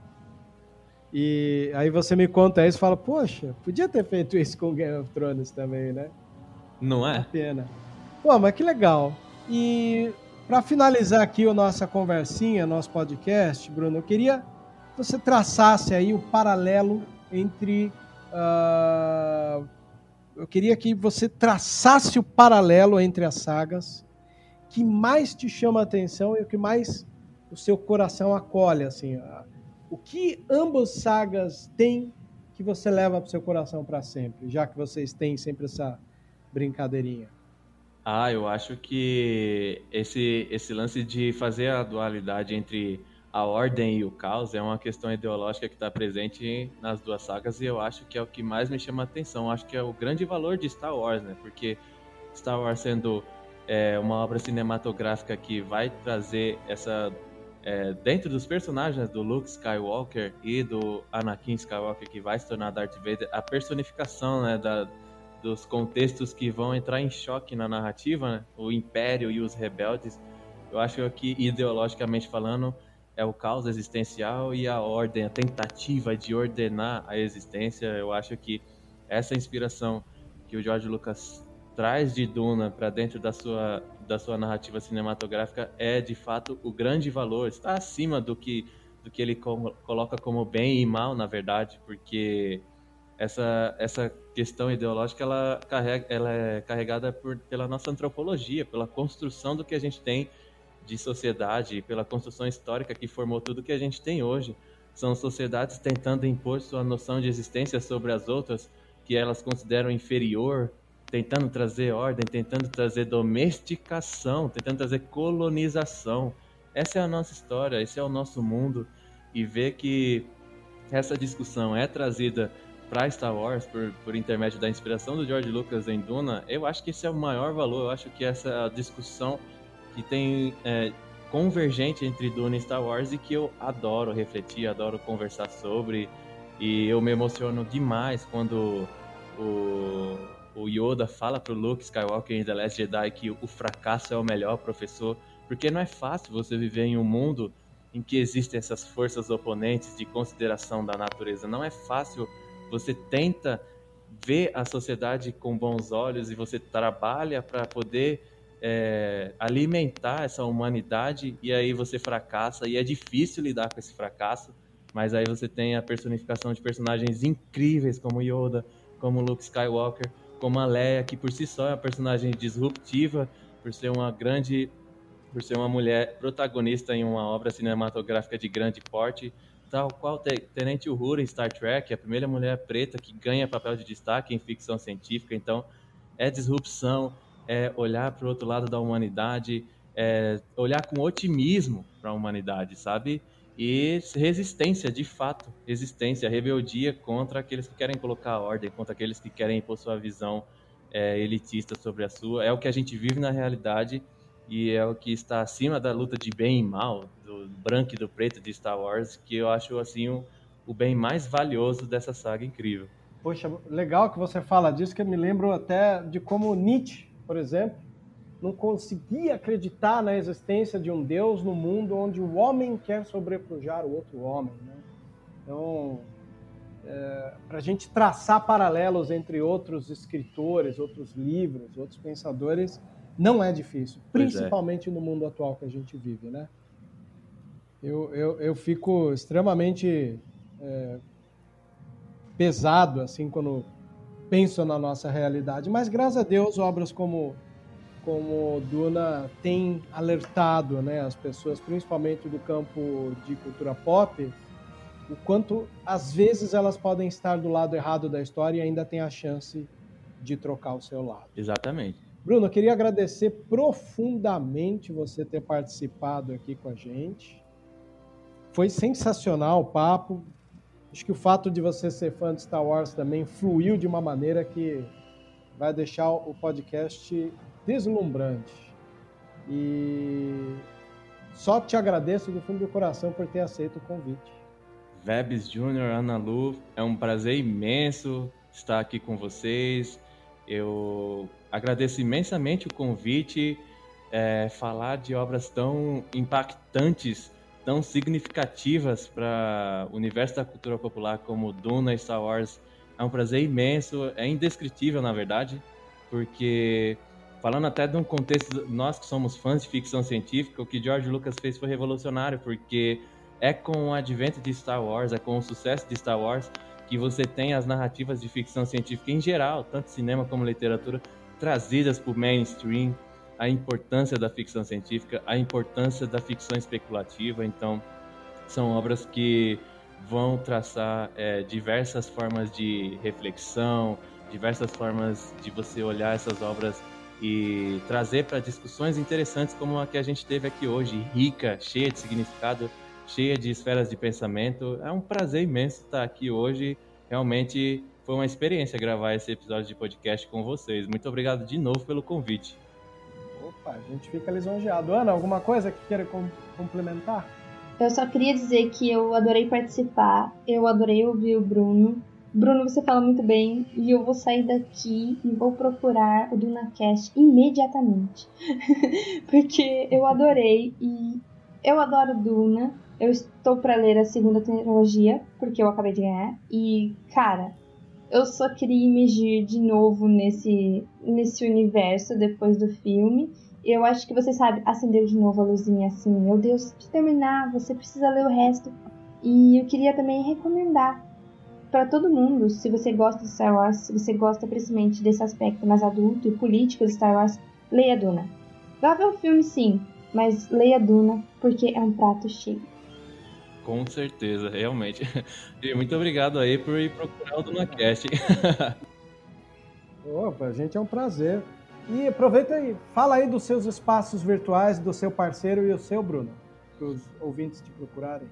e aí você me conta isso e fala, poxa, podia ter feito isso com Game of Thrones também, né? Não é? é pena. Pô, mas que legal. E para finalizar aqui a nossa conversinha, nosso podcast, Bruno, eu queria que você traçasse aí o paralelo entre. Uh, eu queria que você traçasse o paralelo entre as sagas que mais te chama a atenção e o que mais o seu coração acolhe, assim. O que ambas sagas têm que você leva para o seu coração para sempre, já que vocês têm sempre essa brincadeirinha? Ah, eu acho que esse, esse lance de fazer a dualidade entre a ordem e o caos é uma questão ideológica que está presente nas duas sagas e eu acho que é o que mais me chama a atenção. Eu acho que é o grande valor de Star Wars, né? Porque Star Wars sendo é, uma obra cinematográfica que vai trazer essa é, dentro dos personagens do Luke Skywalker e do Anakin Skywalker, que vai se tornar Darth Vader, a personificação né, da, dos contextos que vão entrar em choque na narrativa, né, o Império e os rebeldes, eu acho que ideologicamente falando é o caos existencial e a ordem, a tentativa de ordenar a existência. Eu acho que essa inspiração que o George Lucas traz de Duna para dentro da sua da sua narrativa cinematográfica é de fato o grande valor, está acima do que do que ele coloca como bem e mal, na verdade, porque essa essa questão ideológica ela carrega ela é carregada por, pela nossa antropologia, pela construção do que a gente tem de sociedade, pela construção histórica que formou tudo que a gente tem hoje. são sociedades tentando impor sua noção de existência sobre as outras, que elas consideram inferior, tentando trazer ordem, tentando trazer domesticação, tentando trazer colonização. Essa é a nossa história, esse é o nosso mundo. E ver que essa discussão é trazida para Star Wars por, por intermédio da inspiração do George Lucas em Duna, eu acho que esse é o maior valor. Eu acho que essa discussão que tem é, convergente entre Duna e Star Wars e que eu adoro refletir, adoro conversar sobre. E eu me emociono demais quando o, o Yoda fala pro Luke Skywalker em The Last Jedi que o fracasso é o melhor professor, porque não é fácil você viver em um mundo em que existem essas forças oponentes de consideração da natureza. Não é fácil. Você tenta ver a sociedade com bons olhos e você trabalha para poder é, alimentar essa humanidade e aí você fracassa e é difícil lidar com esse fracasso, mas aí você tem a personificação de personagens incríveis como Yoda, como Luke Skywalker, como a Leia, que por si só é uma personagem disruptiva, por ser uma grande, por ser uma mulher protagonista em uma obra cinematográfica de grande porte, tal qual Tenente Uhura em Star Trek, a primeira mulher preta que ganha papel de destaque em ficção científica, então é disrupção, é olhar para o outro lado da humanidade, é olhar com otimismo para a humanidade, sabe? E resistência, de fato, resistência, rebeldia contra aqueles que querem colocar a ordem, contra aqueles que querem impor sua visão é, elitista sobre a sua. É o que a gente vive na realidade e é o que está acima da luta de bem e mal, do branco e do preto de Star Wars, que eu acho assim o, o bem mais valioso dessa saga incrível. Poxa, legal que você fala disso, que eu me lembro até de como Nietzsche por exemplo, não conseguia acreditar na existência de um Deus no mundo onde o homem quer sobrepujar o outro homem. Né? Então, é, para a gente traçar paralelos entre outros escritores, outros livros, outros pensadores, não é difícil, é. principalmente é. no mundo atual que a gente vive. Né? Eu, eu, eu fico extremamente é, pesado assim quando penso na nossa realidade. Mas graças a Deus, obras como como Duna tem alertado, né, as pessoas, principalmente do campo de cultura pop, o quanto às vezes elas podem estar do lado errado da história e ainda tem a chance de trocar o seu lado. Exatamente. Bruno, eu queria agradecer profundamente você ter participado aqui com a gente. Foi sensacional o papo. Acho que o fato de você ser fã de Star Wars também fluiu de uma maneira que vai deixar o podcast deslumbrante. E só te agradeço do fundo do coração por ter aceito o convite. Vebs Júnior, Ana Lu, é um prazer imenso estar aqui com vocês. Eu agradeço imensamente o convite, é, falar de obras tão impactantes tão significativas para o universo da cultura popular como Duna e Star Wars. É um prazer imenso, é indescritível na verdade, porque falando até de um contexto, nós que somos fãs de ficção científica, o que George Lucas fez foi revolucionário, porque é com o advento de Star Wars, é com o sucesso de Star Wars que você tem as narrativas de ficção científica em geral, tanto cinema como literatura, trazidas para o mainstream, a importância da ficção científica, a importância da ficção especulativa. Então, são obras que vão traçar é, diversas formas de reflexão, diversas formas de você olhar essas obras e trazer para discussões interessantes como a que a gente teve aqui hoje, rica, cheia de significado, cheia de esferas de pensamento. É um prazer imenso estar aqui hoje. Realmente foi uma experiência gravar esse episódio de podcast com vocês. Muito obrigado de novo pelo convite. Opa, a gente fica lisonjeado. Ana, alguma coisa que queira com complementar? Eu só queria dizer que eu adorei participar, eu adorei ouvir o Bruno. Bruno, você fala muito bem e eu vou sair daqui e vou procurar o DunaCast imediatamente. Porque eu adorei e eu adoro Duna. Eu estou para ler a segunda trilogia, porque eu acabei de ganhar. E, cara, eu só queria imergir de novo nesse, nesse universo depois do filme. Eu acho que você sabe, acendeu de novo a luzinha assim, meu Deus, de terminar, você precisa ler o resto. E eu queria também recomendar para todo mundo, se você gosta de Star Wars, se você gosta principalmente desse aspecto mais adulto e político de Star Wars, leia Duna. Vá ver o filme sim, mas leia Duna porque é um prato cheio. Com certeza, realmente. E muito obrigado aí por ir procurar o DunaCast. Opa, a gente é um prazer. E aproveita aí, fala aí dos seus espaços virtuais, do seu parceiro e o seu, Bruno, para os ouvintes te procurarem.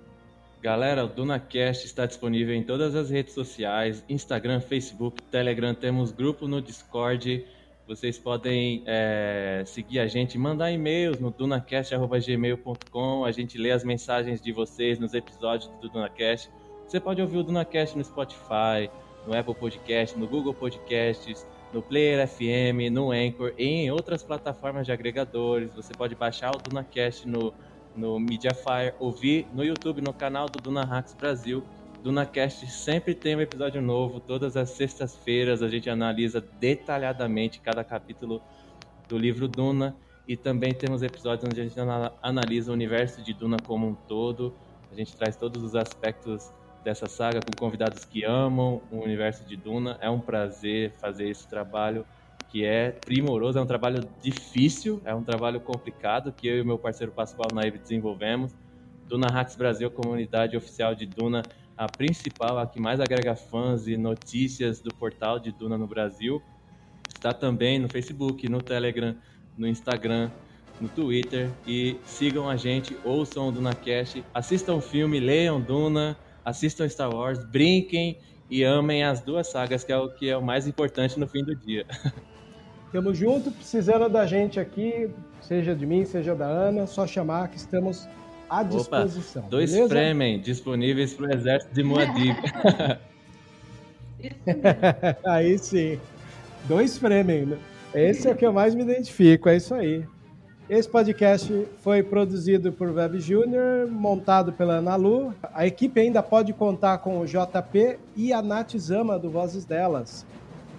Galera, o DunaCast está disponível em todas as redes sociais, Instagram, Facebook, Telegram, temos grupo no Discord. Vocês podem é, seguir a gente, mandar e-mails no dunacast.gmail.com. A gente lê as mensagens de vocês nos episódios do DunaCast. Você pode ouvir o DunaCast no Spotify, no Apple Podcast, no Google Podcasts, no Player FM, no Anchor e em outras plataformas de agregadores. Você pode baixar o DunaCast no, no Mediafire, ouvir no YouTube, no canal do Duna Hacks Brasil. DunaCast sempre tem um episódio novo, todas as sextas-feiras a gente analisa detalhadamente cada capítulo do livro Duna e também temos episódios onde a gente analisa o universo de Duna como um todo. A gente traz todos os aspectos dessa saga com convidados que amam o universo de Duna. É um prazer fazer esse trabalho que é primoroso, é um trabalho difícil, é um trabalho complicado que eu e meu parceiro Pascoal Naive desenvolvemos. Duna Hacks Brasil, comunidade oficial de Duna, a principal, a que mais agrega fãs e notícias do portal de Duna no Brasil. Está também no Facebook, no Telegram, no Instagram, no Twitter e sigam a gente, ouçam o DunaCast, assistam o filme, leiam Duna, assistam Star Wars, brinquem e amem as duas sagas, que é o que é o mais importante no fim do dia. Tamo junto, precisando da gente aqui, seja de mim, seja da Ana, só chamar que estamos à disposição. Opa, dois beleza? Fremen disponíveis para o exército de Moadib. aí sim. Dois Fremen. Né? Esse é o que eu mais me identifico, é isso aí. Esse podcast foi produzido por Web Júnior, montado pela Ana Lu. A equipe ainda pode contar com o JP e a Nath Zama do Vozes Delas.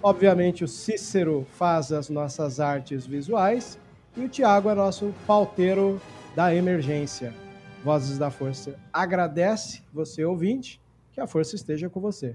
Obviamente, o Cícero faz as nossas artes visuais e o Tiago é nosso pauteiro da emergência. Vozes da Força agradece você, ouvinte, que a força esteja com você.